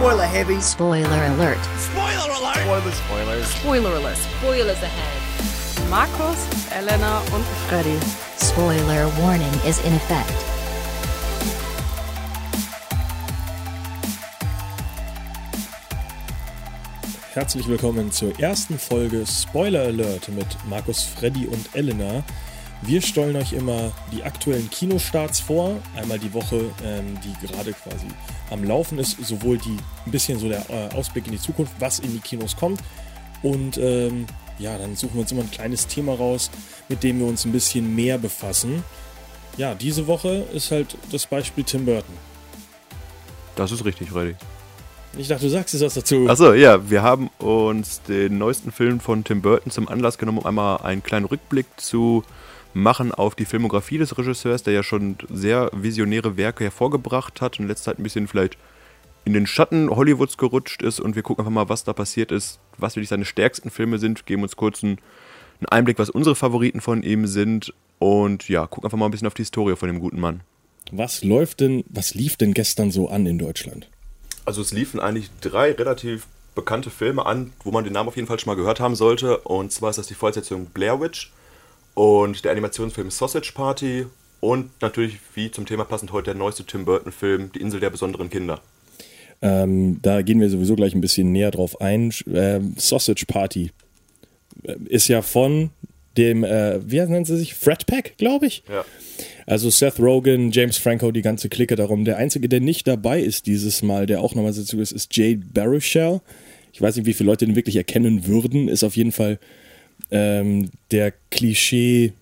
Spoiler heavy. Spoiler alert. Spoiler alert. Spoilers. Spoilers. Spoiler alert. Spoilers ahead. Markus, Elena und Freddy. Spoiler warning is in effect. Herzlich willkommen zur ersten Folge Spoiler Alert mit Markus, Freddy und Elena. Wir stellen euch immer die aktuellen Kinostarts vor, einmal die Woche, ähm, die gerade quasi am Laufen ist, sowohl die ein bisschen so der äh, Ausblick in die Zukunft, was in die Kinos kommt. Und ähm, ja, dann suchen wir uns immer ein kleines Thema raus, mit dem wir uns ein bisschen mehr befassen. Ja, diese Woche ist halt das Beispiel Tim Burton. Das ist richtig, Freddy. Ich dachte, du sagst jetzt was dazu. Achso, ja, wir haben uns den neuesten Film von Tim Burton zum Anlass genommen, um einmal einen kleinen Rückblick zu machen auf die Filmografie des Regisseurs, der ja schon sehr visionäre Werke hervorgebracht hat und in letzter Zeit ein bisschen vielleicht in den Schatten Hollywoods gerutscht ist und wir gucken einfach mal, was da passiert ist, was wirklich seine stärksten Filme sind, geben uns kurz einen, einen Einblick, was unsere Favoriten von ihm sind und ja, gucken einfach mal ein bisschen auf die Historie von dem guten Mann. Was läuft denn, was lief denn gestern so an in Deutschland? Also es liefen eigentlich drei relativ bekannte Filme an, wo man den Namen auf jeden Fall schon mal gehört haben sollte. Und zwar ist das die Fortsetzung Blair Witch und der Animationsfilm Sausage Party und natürlich, wie zum Thema passend heute, der neueste Tim Burton-Film, Die Insel der besonderen Kinder. Ähm, da gehen wir sowieso gleich ein bisschen näher drauf ein. Ähm, Sausage Party äh, ist ja von dem, äh, wie nennt sie sich? Fred Pack, glaube ich. Ja. Also Seth Rogen, James Franco, die ganze Clique darum. Der einzige, der nicht dabei ist dieses Mal, der auch nochmal dazu ist, ist Jade Baruchel. Ich weiß nicht, wie viele Leute den wirklich erkennen würden. Ist auf jeden Fall ähm, der Klischee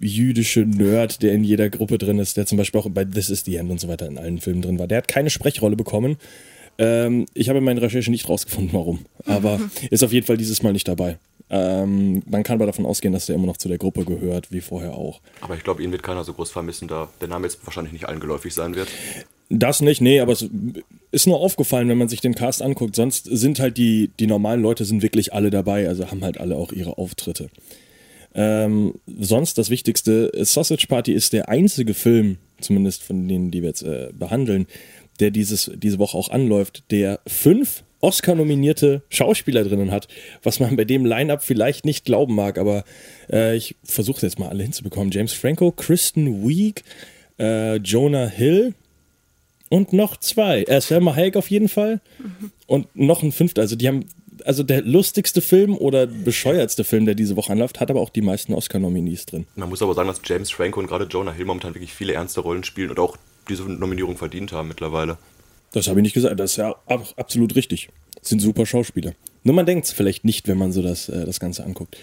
jüdische Nerd, der in jeder Gruppe drin ist, der zum Beispiel auch bei This is the End und so weiter in allen Filmen drin war. Der hat keine Sprechrolle bekommen. Ähm, ich habe in meinen Recherchen nicht rausgefunden, warum. Aber ist auf jeden Fall dieses Mal nicht dabei. Ähm, man kann aber davon ausgehen, dass der immer noch zu der Gruppe gehört, wie vorher auch. Aber ich glaube, ihn wird keiner so groß vermissen, da der Name jetzt wahrscheinlich nicht allen geläufig sein wird. Das nicht, nee, aber es ist nur aufgefallen, wenn man sich den Cast anguckt. Sonst sind halt die, die normalen Leute sind wirklich alle dabei, also haben halt alle auch ihre Auftritte. Ähm, sonst das Wichtigste, Sausage Party ist der einzige Film, zumindest von denen, die wir jetzt äh, behandeln, der dieses, diese Woche auch anläuft, der fünf Oscar-nominierte Schauspieler drinnen hat, was man bei dem Line-Up vielleicht nicht glauben mag, aber äh, ich versuche jetzt mal alle hinzubekommen. James Franco, Kristen Wiig, äh, Jonah Hill und noch zwei. Äh, Selma Hayek auf jeden Fall und noch ein fünfter. Also die haben, also der lustigste Film oder bescheuertste Film, der diese Woche anläuft, hat aber auch die meisten Oscar-Nominees drin. Man muss aber sagen, dass James Franco und gerade Jonah Hill momentan wirklich viele ernste Rollen spielen und auch diese Nominierung verdient haben mittlerweile. Das habe ich nicht gesagt. Das ist ja ab- absolut richtig. Sind super Schauspieler. Nur man denkt es vielleicht nicht, wenn man so das, äh, das Ganze anguckt.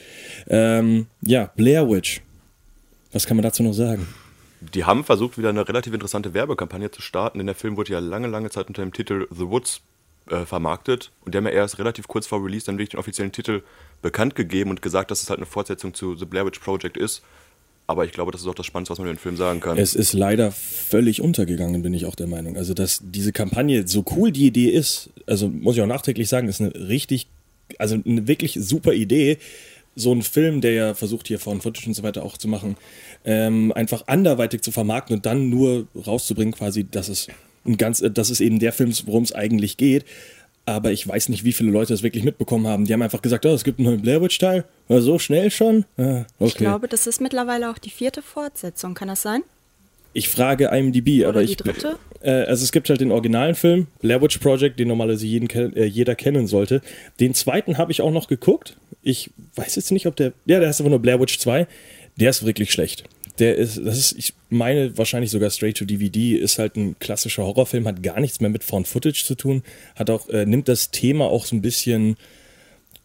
Ähm, ja, Blair Witch. Was kann man dazu noch sagen? Die haben versucht, wieder eine relativ interessante Werbekampagne zu starten, denn der Film wurde ja lange, lange Zeit unter dem Titel The Woods äh, vermarktet und die haben ja erst relativ kurz vor Release dann wirklich den offiziellen Titel bekannt gegeben und gesagt, dass es halt eine Fortsetzung zu The Blair Witch Project ist. Aber ich glaube, das ist auch das Spannendste, was man über den Film sagen kann. Es ist leider völlig untergegangen, bin ich auch der Meinung. Also, dass diese Kampagne, so cool die Idee ist, also muss ich auch nachträglich sagen, ist eine richtig, also eine wirklich super Idee. So ein Film, der ja versucht, hier Found Footage und so weiter auch zu machen, ähm, einfach anderweitig zu vermarkten und dann nur rauszubringen, quasi, dass es ein ganz, äh, das ist eben der Film, worum es eigentlich geht. Aber ich weiß nicht, wie viele Leute das wirklich mitbekommen haben. Die haben einfach gesagt, oh, es gibt einen neuen Blair Witch Teil. So schnell schon? Ah, okay. ich glaube, das ist mittlerweile auch die vierte Fortsetzung. Kann das sein? Ich frage IMDb, aber die ich. dritte? Äh, also es gibt halt den originalen Film, Blair Witch Project, den normalerweise jeden, äh, jeder kennen sollte. Den zweiten habe ich auch noch geguckt. Ich weiß jetzt nicht, ob der. Ja, der heißt einfach nur Blair Witch 2. Der ist wirklich schlecht. Der ist, das ist, ich meine wahrscheinlich sogar straight to DVD, ist halt ein klassischer Horrorfilm, hat gar nichts mehr mit Found Footage zu tun, hat auch, äh, nimmt das Thema auch so ein bisschen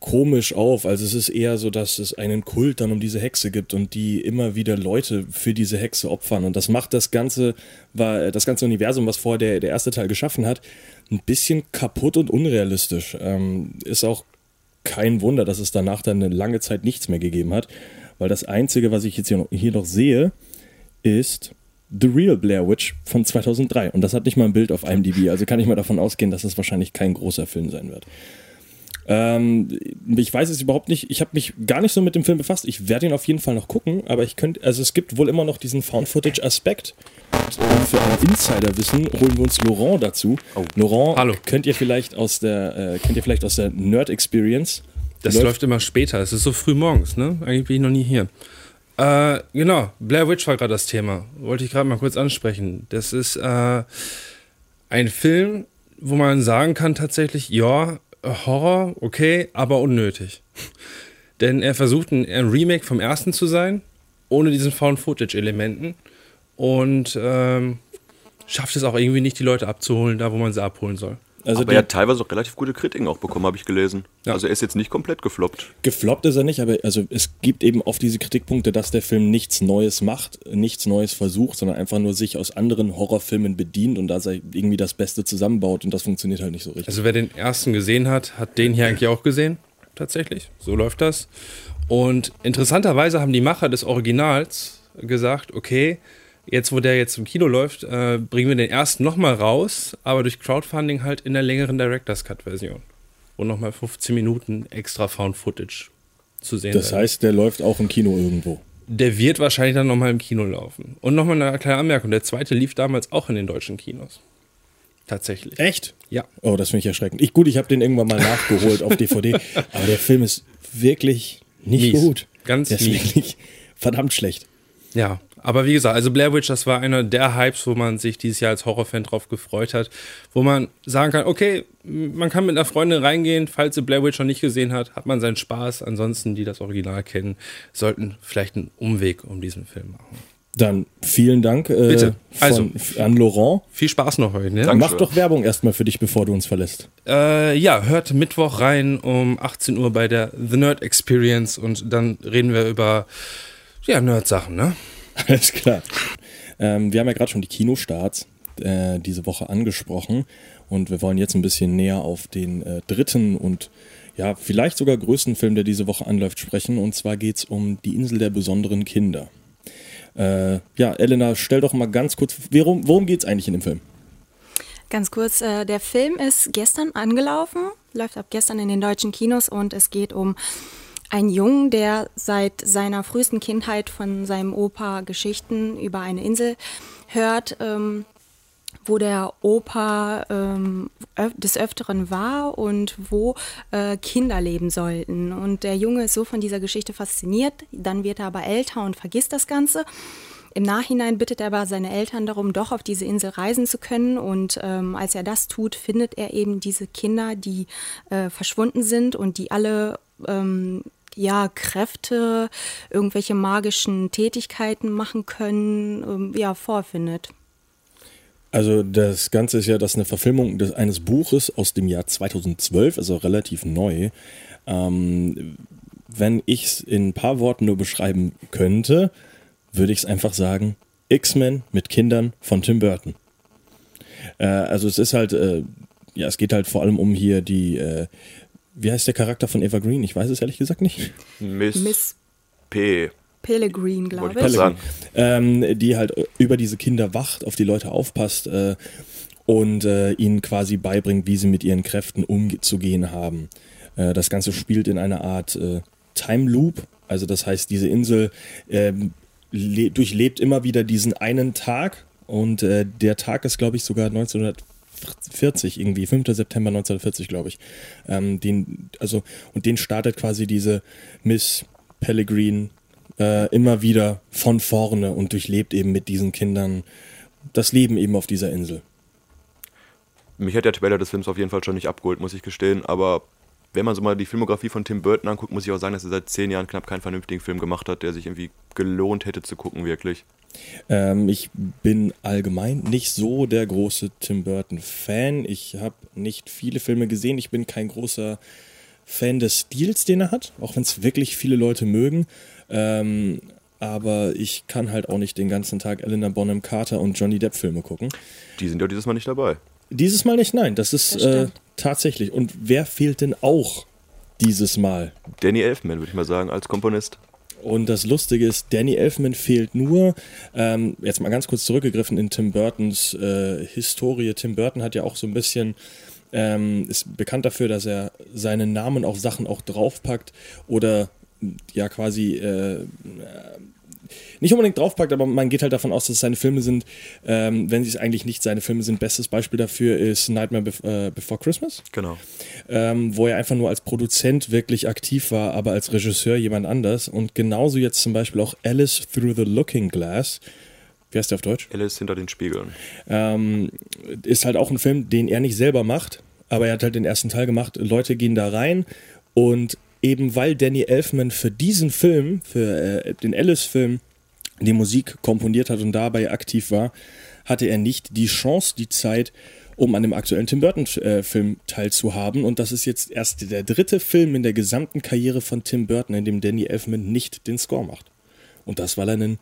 komisch auf. Also es ist eher so, dass es einen Kult dann um diese Hexe gibt und die immer wieder Leute für diese Hexe opfern. Und das macht das ganze, war das ganze Universum, was vorher der, der erste Teil geschaffen hat, ein bisschen kaputt und unrealistisch. Ähm, ist auch kein Wunder, dass es danach dann eine lange Zeit nichts mehr gegeben hat. Weil das Einzige, was ich jetzt hier noch, hier noch sehe, ist The Real Blair Witch von 2003. Und das hat nicht mal ein Bild auf IMDb. Also kann ich mal davon ausgehen, dass es wahrscheinlich kein großer Film sein wird. Ähm, ich weiß es überhaupt nicht. Ich habe mich gar nicht so mit dem Film befasst. Ich werde ihn auf jeden Fall noch gucken, aber ich könnte, also es gibt wohl immer noch diesen Found-Footage-Aspekt. und für ein Insiderwissen holen wir uns Laurent dazu. Oh. Laurent, Hallo. könnt ihr vielleicht aus der, äh, kennt ihr vielleicht aus der Nerd Experience? Das Läuft- läuft, immer später. Es ist so früh morgens, ne? Eigentlich bin ich noch nie hier. Äh, genau, Blair Witch war gerade das Thema. Wollte ich gerade mal kurz ansprechen. Das ist äh, ein Film, wo man sagen kann tatsächlich, ja, Horror, okay, aber unnötig. Denn er versucht ein, Remake vom ersten zu sein, ohne diesen Found-Footage-Elementen. Und ähm, schafft es auch irgendwie nicht, die Leute abzuholen, da wo man sie abholen soll. Also aber der, er hat teilweise auch relativ gute Kritiken auch bekommen, habe ich gelesen. Ja. Also er ist jetzt nicht komplett gefloppt. gefloppt ist er nicht, aber also es gibt eben oft diese Kritikpunkte, dass der Film nichts Neues macht, nichts Neues versucht, sondern einfach nur sich aus anderen Horrorfilmen bedient und da sei irgendwie das Beste zusammenbaut und das funktioniert halt nicht so richtig. Also wer den ersten gesehen hat, hat den hier eigentlich auch gesehen. Tatsächlich. So läuft das. Und interessanterweise haben die Macher des Originals gesagt, okay, jetzt wo der jetzt im Kino läuft, äh, bringen wir den ersten nochmal raus, aber durch Crowdfunding halt in der längeren Director's Cut Version. Wo nochmal 15 Minuten extra Found Footage zu sehen das werden. heißt, der läuft auch im Kino irgendwo. Der wird wahrscheinlich dann nochmal im Kino laufen. Und nochmal eine kleine Anmerkung, der zweite lief damals auch in den deutschen Kinos. Tatsächlich. Echt? Ja. Oh, das finde ich erschreckend. Ich, gut, ich habe den irgendwann mal nachgeholt auf DVD, aber der Film ist wirklich nicht Mies. gut. Ganz der ist wirklich verdammt schlecht. Ja, aber wie gesagt, also Blair Witch, das war einer der Hypes, wo man sich dieses Jahr als Horrorfan drauf gefreut hat, wo man sagen kann, okay, man kann mit einer Freundin reingehen, falls sie Blair Witch noch nicht gesehen hat, hat man seinen Spaß. Ansonsten, die das Original kennen, sollten vielleicht einen Umweg um diesen Film machen. Dann vielen Dank äh, Bitte. von, Also. an Laurent. Viel Spaß noch heute. Ne? Mach doch Werbung erstmal für dich, bevor du uns verlässt. Äh, ja, hört Mittwoch rein um 18 Uhr bei der The Nerd Experience und dann reden wir über ja, Nerd-Sachen, ne? Alles klar. Ähm, wir haben ja gerade schon die Kinostarts äh, diese Woche angesprochen und wir wollen jetzt ein bisschen näher auf den äh, dritten und ja, vielleicht sogar größten Film, der diese Woche anläuft, sprechen. Und zwar geht es um die Insel der besonderen Kinder. Äh, ja, Elena, stell doch mal ganz kurz, worum, worum geht es eigentlich in dem Film? Ganz kurz, äh, der Film ist gestern angelaufen, läuft ab gestern in den deutschen Kinos und es geht um einen Jungen, der seit seiner frühesten Kindheit von seinem Opa Geschichten über eine Insel hört, ähm, wo der Opa ähm, öf des Öfteren war und wo äh, Kinder leben sollten. Und der Junge ist so von dieser Geschichte fasziniert, dann wird er aber älter und vergisst das Ganze. Im Nachhinein bittet er aber seine Eltern darum, doch auf diese Insel reisen zu können. Und ähm, als er das tut, findet er eben diese Kinder, die äh, verschwunden sind und die alle ähm, ja, Kräfte, irgendwelche magischen Tätigkeiten machen können, ähm, ja, vorfindet. Also das Ganze ist ja das ist eine Verfilmung des, eines Buches aus dem Jahr 2012, also relativ neu. Ähm, wenn ich es in ein paar Worten nur beschreiben könnte, würde ich es einfach sagen, X-Men mit Kindern von Tim Burton. Äh, also es ist halt, äh, ja, es geht halt vor allem um hier die, äh, wie heißt der Charakter von Eva Green? Ich weiß es ehrlich gesagt nicht. Miss, Miss P. Pellegrin, glaube ich sagen. ähm, die halt über diese Kinder wacht, auf die Leute aufpasst äh, und äh, ihnen quasi beibringt, wie sie mit ihren Kräften umzugehen haben. Äh, das Ganze spielt in einer Art äh, Time Loop, also das heißt, diese Insel ähm, le- durchlebt immer wieder diesen einen Tag und äh, der Tag ist, glaube ich, sogar 1940 irgendwie, 5. September 1940, glaube ich. Ähm, den, also, und den startet quasi diese Miss Pellegrin äh, immer wieder von vorne und durchlebt eben mit diesen Kindern das Leben eben auf dieser Insel. Mich hat der Trailer des Films auf jeden Fall schon nicht abgeholt, muss ich gestehen. Aber wenn man so mal die Filmografie von Tim Burton anguckt, muss ich auch sagen, dass er seit zehn Jahren knapp keinen vernünftigen Film gemacht hat, der sich irgendwie gelohnt hätte zu gucken, wirklich. Ähm, ich bin allgemein nicht so der große Tim Burton-Fan. Ich habe nicht viele Filme gesehen. Ich bin kein großer Fan des Stils, den er hat, auch wenn es wirklich viele Leute mögen. Ähm, aber ich kann halt auch nicht den ganzen Tag Elena Bonham Carter und Johnny Depp Filme gucken. Die sind ja dieses Mal nicht dabei. Dieses Mal nicht, nein. Das ist Das äh. Tatsächlich. Und wer fehlt denn auch dieses Mal? Danny Elfman, würde ich mal sagen, als Komponist. Und das Lustige ist, Danny Elfman fehlt nur, ähm, jetzt mal ganz kurz zurückgegriffen in Tim Burtons äh, Historie. Tim Burton hat ja auch so ein bisschen, ähm, ist bekannt dafür, dass er seinen Namen auf Sachen auch draufpackt oder ja quasi äh, nicht unbedingt draufpackt, aber man geht halt davon aus, dass es seine Filme sind, ähm, wenn sie es eigentlich nicht seine Filme sind. Bestes Beispiel dafür ist Nightmare Bef äh, Before Christmas, Genau. ähm, wo er einfach nur als Produzent wirklich aktiv war, aber als Regisseur jemand anders. Und genauso jetzt zum Beispiel auch Alice Through the Looking Glass. Wie heißt der auf Deutsch? Alice hinter den Spiegeln. Ähm, ist halt auch ein Film, den er nicht selber macht, aber er hat halt den ersten Teil gemacht. Leute gehen da rein und eben weil Danny Elfman für diesen Film, für äh, den Alice-Film, die Musik komponiert hat und dabei aktiv war, hatte er nicht die Chance, die Zeit, um an dem aktuellen Tim Burton-Film teilzuhaben. Und das ist jetzt erst der dritte Film in der gesamten Karriere von Tim Burton, in dem Danny Elfman nicht den Score macht. Und das, weil er einen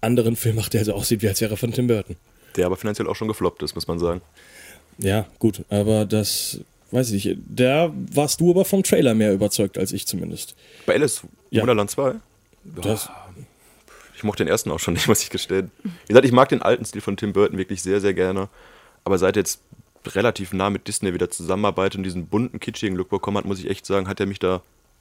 anderen Film macht, der so aussieht, wie als wäre er von Tim Burton. Der aber finanziell auch schon gefloppt ist, muss man sagen. Ja, gut, aber das weiß ich nicht. Da warst du aber vom Trailer mehr überzeugt als ich zumindest. Bei Alice Ja. Wunderland 2? Das, Ich mochte den ersten auch schon nicht, muss ich gestehen. Wie gesagt, ich mag den alten Stil von Tim Burton wirklich sehr, sehr gerne. Aber seit er jetzt relativ nah mit Disney wieder zusammenarbeitet und diesen bunten, kitschigen Look bekommen hat, muss ich echt sagen, hat er mich da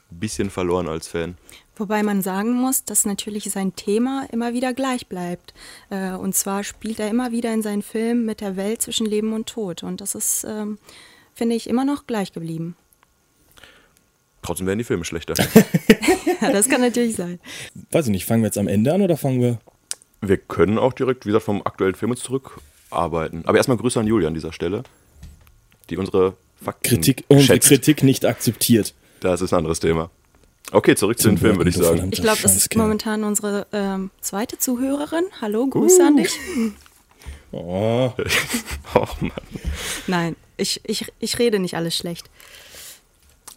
ein bisschen verloren als Fan. Wobei man sagen muss, dass natürlich sein Thema immer wieder gleich bleibt. Äh, und zwar spielt er immer wieder in seinen Filmen mit der Welt zwischen Leben und Tod. Und das ist, ähm, finde ich, immer noch gleich geblieben. Trotzdem werden die Filme schlechter. Ja, das kann natürlich sein. weiß ich nicht, fangen wir jetzt am Ende an oder fangen wir. Wir können auch direkt, wie gesagt, vom aktuellen Film uns zurückarbeiten. Aber erstmal Grüße an Julia an dieser Stelle, die unsere Fakten Kritik, unsere schätzt. Kritik nicht akzeptiert. Das ist ein anderes Thema. Okay, zurück zu den Filmen, würde ich sagen. Ich glaube, das ist momentan unsere ähm, zweite Zuhörerin. Hallo, Grüße an dich. Oh, Oh Mann. Nein, ich, ich, ich rede nicht alles schlecht.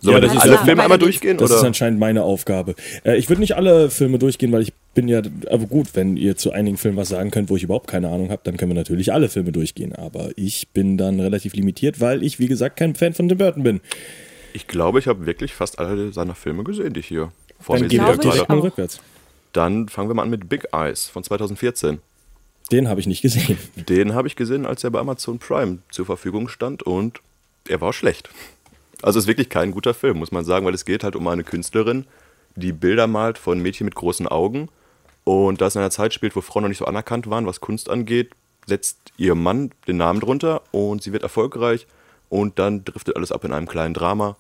Sollen Ja, wir das alle ja- Filme einmal durchgehen? das oder? ist anscheinend meine Aufgabe. Äh, ich würde nicht alle Filme durchgehen, weil ich bin ja, aber gut, wenn ihr zu einigen Filmen was sagen könnt, wo ich überhaupt keine Ahnung habe, dann können wir natürlich alle Filme durchgehen. Aber ich bin dann relativ limitiert, weil ich, wie gesagt, kein Fan von Tim Burton bin. Ich glaube, ich habe wirklich fast alle seiner Filme gesehen, die ich hier vor Dann mir gehen wir glaube sehe. ich direkt mal rückwärts. Dann fangen wir mal an mit Big Eyes von 2014. Den habe ich nicht gesehen. Den habe ich gesehen, als er bei Amazon Prime zur Verfügung stand und er war schlecht. Also ist wirklich kein guter Film, muss man sagen, weil es geht halt um eine Künstlerin, die Bilder malt von Mädchen mit großen Augen und das in einer Zeit spielt, wo Frauen noch nicht so anerkannt waren, was Kunst angeht, setzt ihr Mann den Namen drunter und sie wird erfolgreich und dann driftet alles ab in einem kleinen Drama.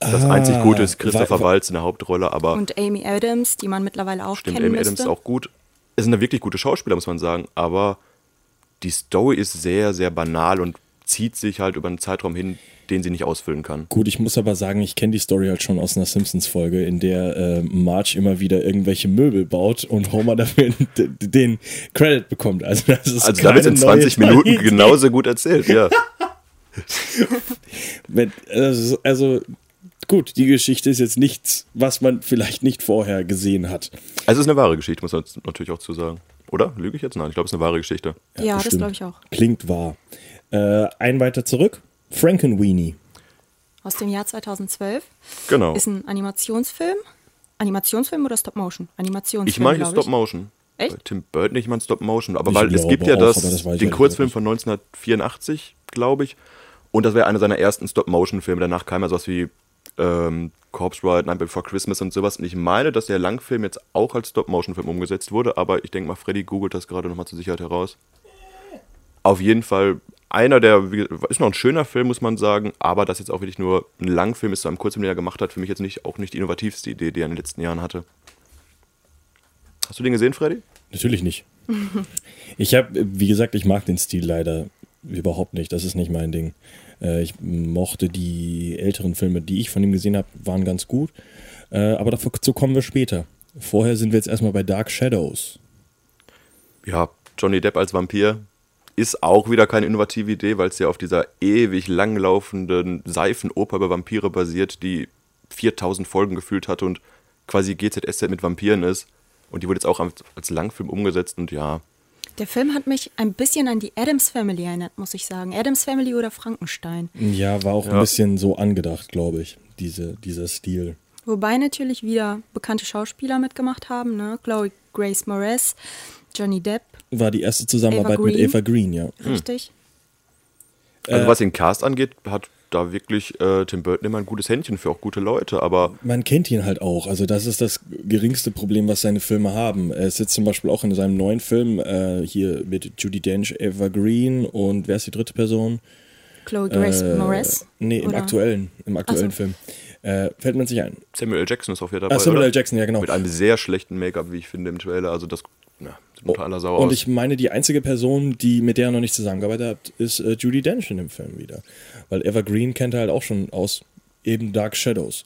Das einzig Gute ist Christopher wa- wa- Waltz in der Hauptrolle, aber Und Amy Adams, die man mittlerweile auch Stimmt, kennen Amy müsste. Adams ist auch gut. Es sind eine wirklich gute Schauspieler, muss man sagen, aber die Story ist sehr, sehr banal und zieht sich halt über einen Zeitraum hin, den sie nicht ausfüllen kann. Gut, ich muss aber sagen, ich kenne die Story halt schon aus einer Simpsons-Folge, in der äh, Marge immer wieder irgendwelche Möbel baut und Homer dafür den Credit bekommt. Also, das ist Also da wird in keine neue 20 Minuten Idee. genauso gut erzählt, ja. Also, also gut, die Geschichte ist jetzt nichts, was man vielleicht nicht vorher gesehen hat. Also es ist eine wahre Geschichte, muss man jetzt natürlich auch zu sagen. Oder? Lüge ich jetzt? Nein, ich glaube, es ist eine wahre Geschichte. Ja, das bestimmt. glaube ich auch. Klingt wahr. Äh, ein weiter zurück. Frankenweenie. Aus dem Jahr 2012. Genau. Ist ein Animationsfilm. Animationsfilm oder Stop-Motion? Animationsfilm. Ich meine Stop Motion. Echt? Bei Tim Burton nicht, ich meine Stop Motion. Aber Ich weil es gibt ja auch, das, das den Kurzfilm von 1984, glaube ich. Und das wäre einer seiner ersten Stop-Motion-Filme. Danach kam ja sowas wie ähm, Corpse Bride, Night Before Christmas und sowas. Und ich meine, dass der Langfilm jetzt auch als Stop-Motion-Film umgesetzt wurde. Aber ich denke mal, Freddy googelt das gerade nochmal zur Sicherheit heraus. Auf jeden Fall einer der, ist noch ein schöner Film, muss man sagen, aber das jetzt auch wirklich nur ein Langfilm ist, zu einem Kurzfilm, den er gemacht hat, für mich jetzt nicht, auch nicht die innovativste Idee, die er in den letzten Jahren hatte. Hast du den gesehen, Freddy? Natürlich nicht. Ich habe, wie gesagt, ich mag den Stil leider überhaupt nicht. Das ist nicht mein Ding. Äh, ich mochte die älteren Filme, die ich von ihm gesehen habe, waren ganz gut. Äh, aber dazu kommen wir später. Vorher sind wir jetzt erstmal bei Dark Shadows. ja, Johnny Depp als Vampir ist auch wieder keine innovative Idee, weil es ja auf dieser ewig langlaufenden Seifenoper über Vampire basiert, die 4000 Folgen gefühlt hat und quasi GZSZ mit Vampiren ist. Und die wurde jetzt auch als, als Langfilm umgesetzt und ja, Der Film hat mich ein bisschen an die Adams Family erinnert, muss ich sagen. Adams Family oder Frankenstein. Ja, war auch ein Ja. bisschen so angedacht, glaube ich, diese, dieser Stil. Wobei natürlich wieder bekannte Schauspieler mitgemacht haben, ne? Chloe Grace Moretz, Johnny Depp, War die erste Zusammenarbeit Eva mit. Eva Green, ja. Hm. richtig? Also was den Cast angeht, hat da wirklich äh, Tim Burton immer ein gutes Händchen für auch gute Leute, aber Man kennt ihn halt auch. Also das ist das geringste Problem, was seine Filme haben. Er ist jetzt zum Beispiel auch in seinem neuen Film äh, hier mit Judy Dench, Eva Green und wer ist die dritte Person? Chloe Grace Äh, Moretz. Nee, im oder? aktuellen, im aktuellen so. Film. Äh, fällt jetzt nicht ein. Samuel L. Jackson ist auch wieder dabei. Ah, Samuel oder? L. Jackson, ja genau. Mit einem sehr schlechten Make-up, wie ich finde, im Trailer. Also das na, sieht unter aller Sau Und aus. ich meine, die einzige Person, die mit der er noch nicht zusammengearbeitet hat, ist äh, Judy Dench in dem Film wieder. Weil Eva Green kennt er halt auch schon aus eben Dark Shadows.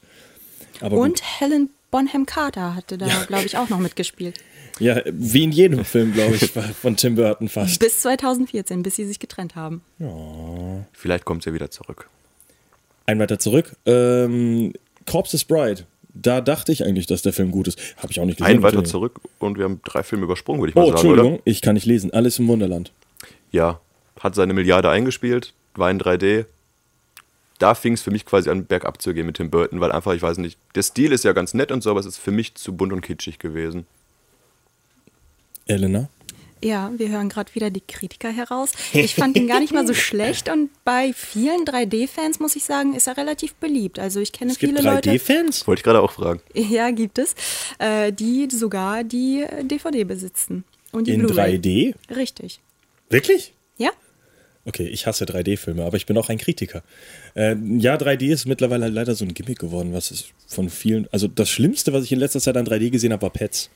Aber Und gut. Helen Bonham Carter hatte da, glaube ich, auch noch mitgespielt. Ja, wie in jedem Film, glaube ich, von Tim Burton fast. Bis 2014, bis sie sich getrennt haben. Vielleicht kommt sie ja wieder zurück. Ein weiter zurück. Ähm, Corpse's Bride. Da dachte ich eigentlich, dass der Film gut ist. Habe ich auch nicht gesehen. Ein weiter zurück und wir haben drei Filme übersprungen, würde ich mal Oh, sagen, Entschuldigung, oder? ich kann nicht lesen. Alles im Wunderland. Ja, hat seine Milliarde eingespielt, war in 3D. Da fing es für mich quasi an, bergab zu gehen mit Tim Burton, weil einfach, ich weiß nicht, der Stil ist ja ganz nett und so, aber es ist für mich zu bunt und kitschig gewesen. Elena? Ja, wir hören gerade wieder die Kritiker heraus. Ich fand ihn gar nicht mal so schlecht und bei vielen 3D-Fans, muss ich sagen, ist er relativ beliebt. Also ich kenne Es gibt viele Leute. 3D-Fans? Wollte ich gerade auch fragen. Ja, gibt es, äh, die sogar die äh, DVD besitzen. Und die In Blu-ray. 3D? Richtig. Wirklich? Ja? Okay, ich hasse 3D-Filme, aber ich bin auch ein Kritiker. Äh, ja, 3D ist mittlerweile leider so ein Gimmick geworden, was ist von vielen. Also das Schlimmste, was ich in letzter Zeit an 3D gesehen habe, war Pets.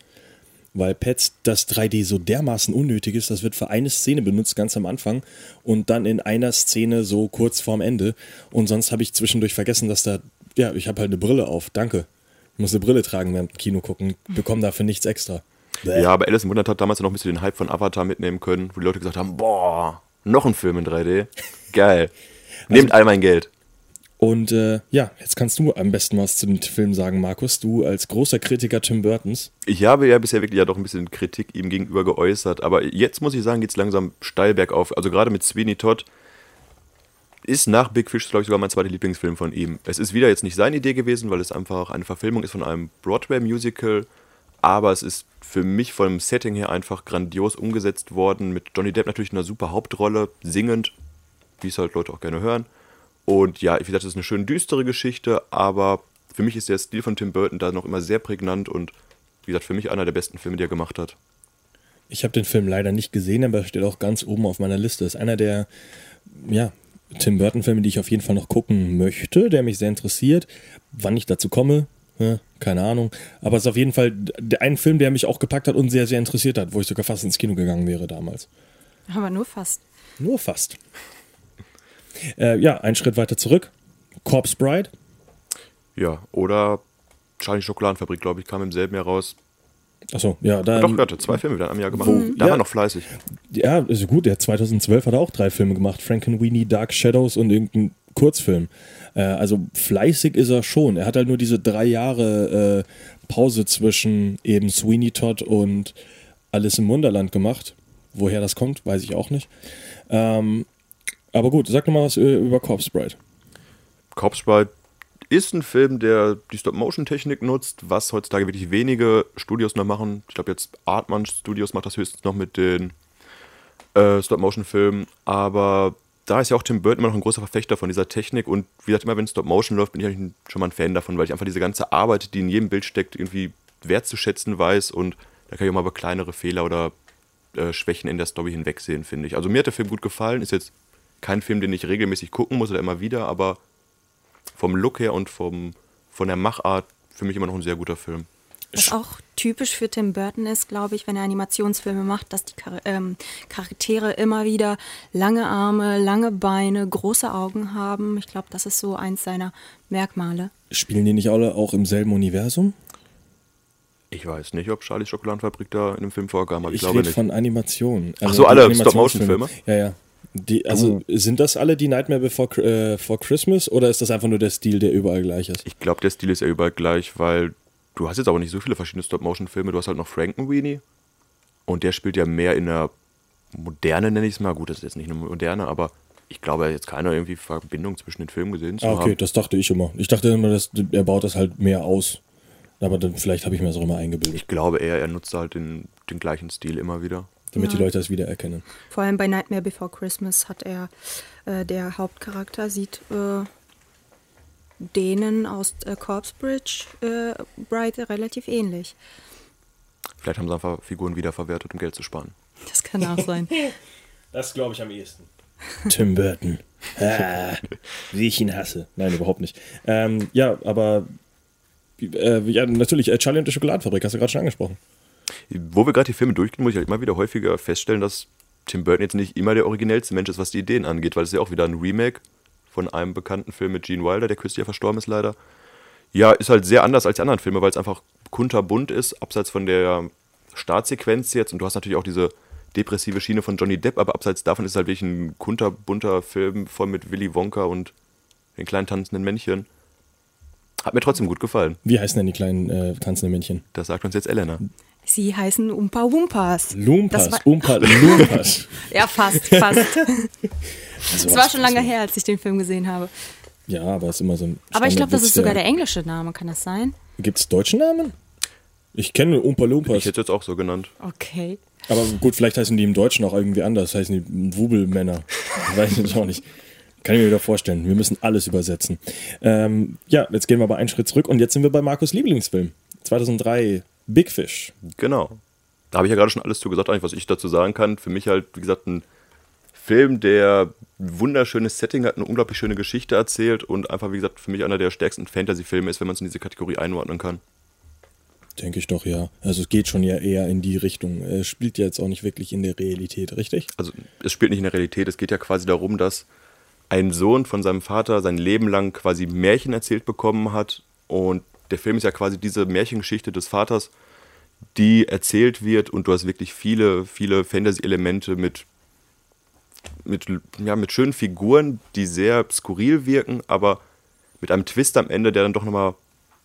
Weil Pets das 3D so dermaßen unnötig ist, das wird für eine Szene benutzt, ganz am Anfang und dann in einer Szene so kurz vorm Ende. Und sonst habe ich zwischendurch vergessen, dass da, ja, ich habe halt eine Brille auf, danke. Ich muss eine Brille tragen während dem Kino gucken, bekomme dafür nichts extra. Bäh. Ja, aber Alice im Wunderland hat damals noch ein bisschen den Hype von Avatar mitnehmen können, wo die Leute gesagt haben, boah, noch ein Film in 3D. Geil. Nehmt all mein Geld. Und äh, ja, jetzt kannst du am besten was zu dem Film sagen, Markus. Du als großer Kritiker Tim Burtons. Ich habe ja bisher wirklich ja doch ein bisschen Kritik ihm gegenüber geäußert, aber jetzt muss ich sagen, geht es langsam steil bergauf. Also gerade mit Sweeney Todd ist nach Big Fish, glaube ich, sogar mein zweiter Lieblingsfilm von ihm. Es ist wieder jetzt nicht seine Idee gewesen, weil es einfach eine Verfilmung ist von einem Broadway-Musical, aber es ist für mich vom Setting her einfach grandios umgesetzt worden, mit Johnny Depp natürlich in einer super Hauptrolle, singend, wie es halt Leute auch gerne hören. Und ja, wie gesagt, es ist eine schön düstere Geschichte, aber für mich ist der Stil von Tim Burton da noch immer sehr prägnant und wie gesagt, für mich einer der besten Filme, die er gemacht hat. Ich habe den Film leider nicht gesehen, aber er steht auch ganz oben auf meiner Liste. Ist einer der, ja, Tim Burton-Filme, die ich auf jeden Fall noch gucken möchte, der mich sehr interessiert. Wann ich dazu komme, ja, keine Ahnung. Aber es ist auf jeden Fall der- ein Film, der mich auch gepackt hat und sehr, sehr interessiert hat, wo ich sogar fast ins Kino gegangen wäre damals. Aber nur fast. Nur fast. Äh, ja, ein Schritt weiter zurück. Corpse Bride. Ja, oder Charlie Schokoladenfabrik, glaube ich, kam im selben Jahr raus. Achso, ja, da. Doch, hatte zwei Filme wieder am Jahr gemacht. Wo- da ja. war er noch fleißig. Ja, ist gut. Der 2012 hat er auch drei Filme gemacht: Frankenweenie, Dark Shadows und irgendein Kurzfilm. Äh, also fleißig ist er schon. Er hat halt nur diese drei Jahre äh, Pause zwischen eben Sweeney Todd und Alice im Wunderland gemacht. Woher das kommt, weiß ich auch nicht. Ähm, aber gut, sag doch mal was äh, über Corpse Bride. Corpse Bride ist ein Film, der die Stop-Motion-Technik nutzt, was heutzutage wirklich wenige Studios noch machen. Ich glaube, jetzt Artman Studios macht das höchstens noch mit den äh, Stop-Motion-Filmen. Aber da ist ja auch Tim Burton immer noch ein großer Verfechter von dieser Technik. Und wie gesagt, immer wenn Stop-Motion läuft, bin ich eigentlich schon mal ein Fan davon, weil ich einfach diese ganze Arbeit, die in jedem Bild steckt, irgendwie wertzuschätzen weiß. Und da kann ich auch mal über kleinere Fehler oder äh, Schwächen in der Story hinwegsehen, finde ich. Also mir hat der Film gut gefallen. Ist jetzt kein Film, den ich regelmäßig gucken muss oder immer wieder, aber vom Look her und vom, von der Machart für mich immer noch ein sehr guter Film. Was auch typisch für Tim Burton ist, glaube ich, wenn er Animationsfilme macht, dass die Char ähm, Charaktere immer wieder lange Arme, lange Beine, große Augen haben. Ich glaube, das ist so eins seiner Merkmale. Spielen die nicht alle auch im selben Universum? Ich weiß nicht, ob Charlies Schokoladenfabrik da in dem Film vorkam, aber ich, Ich glaube rede nicht. von Animationen. Ach so, die alle. Stop-Motion-Filme? Ja, ja. Die, also sind das alle die Nightmare Before äh, for Christmas oder ist das einfach nur der Stil, der überall gleich ist? Ich glaube, der Stil ist ja überall gleich, weil du hast jetzt aber nicht so viele verschiedene Stop-Motion-Filme. Du hast halt noch Frankenweenie und der spielt ja mehr in der Moderne, nenne ich es mal. Gut, das ist jetzt nicht eine Moderne, aber ich glaube, er hat jetzt keine irgendwie Verbindung zwischen den Filmen gesehen zu Ah, okay, haben. das dachte ich immer. Ich dachte immer, dass, er baut das halt mehr aus. Aber dann, vielleicht habe ich mir das auch immer eingebildet, Ich glaube eher, er nutzt halt den, den gleichen Stil immer wieder. Damit die Leute das wiedererkennen. Vor allem bei Nightmare Before Christmas hat er, äh, der Hauptcharakter sieht äh, denen aus äh, Corpse Bridge äh, Bride relativ ähnlich. Vielleicht haben sie einfach Figuren wiederverwertet, um Geld zu sparen. Das kann auch sein. Das glaube ich am ehesten. Tim Burton. Ah, wie ich ihn hasse. Nein, überhaupt nicht. Ähm, ja, aber äh, ja, natürlich, äh, Charlie und die Schokoladenfabrik hast du gerade schon angesprochen. Wo wir gerade die Filme durchgehen, muss ich halt immer wieder häufiger feststellen, dass Tim Burton jetzt nicht immer der originellste Mensch ist, was die Ideen angeht, weil es ja auch wieder ein Remake von einem bekannten Film mit Gene Wilder, der kürzlich ja verstorben ist leider. Ja, ist halt sehr anders als die anderen Filme, weil es einfach kunterbunt ist, abseits von der Startsequenz jetzt. Und du hast natürlich auch diese depressive Schiene von Johnny Depp, aber abseits davon ist es halt wirklich ein kunterbunter Film voll mit Willy Wonka und den kleinen tanzenden Männchen. Hat mir trotzdem gut gefallen. Wie heißen denn die kleinen äh, tanzenden Männchen? Das sagt uns jetzt Elena. Sie heißen Umpa Wumpas. Lumpas, Das war- Umpa, Lumpas. Ja, fast, fast. Also, Es war schon lange her, als ich den Film gesehen habe. Ja, aber es ist immer so ein. Aber ich glaube, das ist sogar der englische Name, kann das sein? Gibt es deutschen Namen? Ich kenne Umpa Lumpas. Ich hätte es jetzt auch so genannt. Okay. Aber gut, vielleicht heißen die im Deutschen auch irgendwie anders. Heißen die Wubelmänner. Weiß ich auch nicht. Kann ich mir wieder vorstellen. Wir müssen alles übersetzen. Ähm, ja, jetzt gehen wir aber einen Schritt zurück und jetzt sind wir bei Markus Lieblingsfilm. 2003, Big Fish. Genau. Da habe ich ja gerade schon alles zu gesagt, eigentlich, was ich dazu sagen kann. Für mich halt, wie gesagt, ein Film, der ein wunderschönes Setting hat, eine unglaublich schöne Geschichte erzählt und einfach, wie gesagt, für mich einer der stärksten Fantasy-Filme ist, wenn man es in diese Kategorie einordnen kann. Denke ich doch, ja. Also es geht schon ja eher in die Richtung. Er spielt ja jetzt auch nicht wirklich in der Realität, richtig? Also es spielt nicht in der Realität, es geht ja quasi darum, dass ein Sohn von seinem Vater sein Leben lang quasi Märchen erzählt bekommen hat und der Film ist ja quasi diese Märchengeschichte des Vaters, die erzählt wird und du hast wirklich viele, viele Fantasy-Elemente mit, mit, ja, mit schönen Figuren, die sehr skurril wirken, aber mit einem Twist am Ende, der dann doch nochmal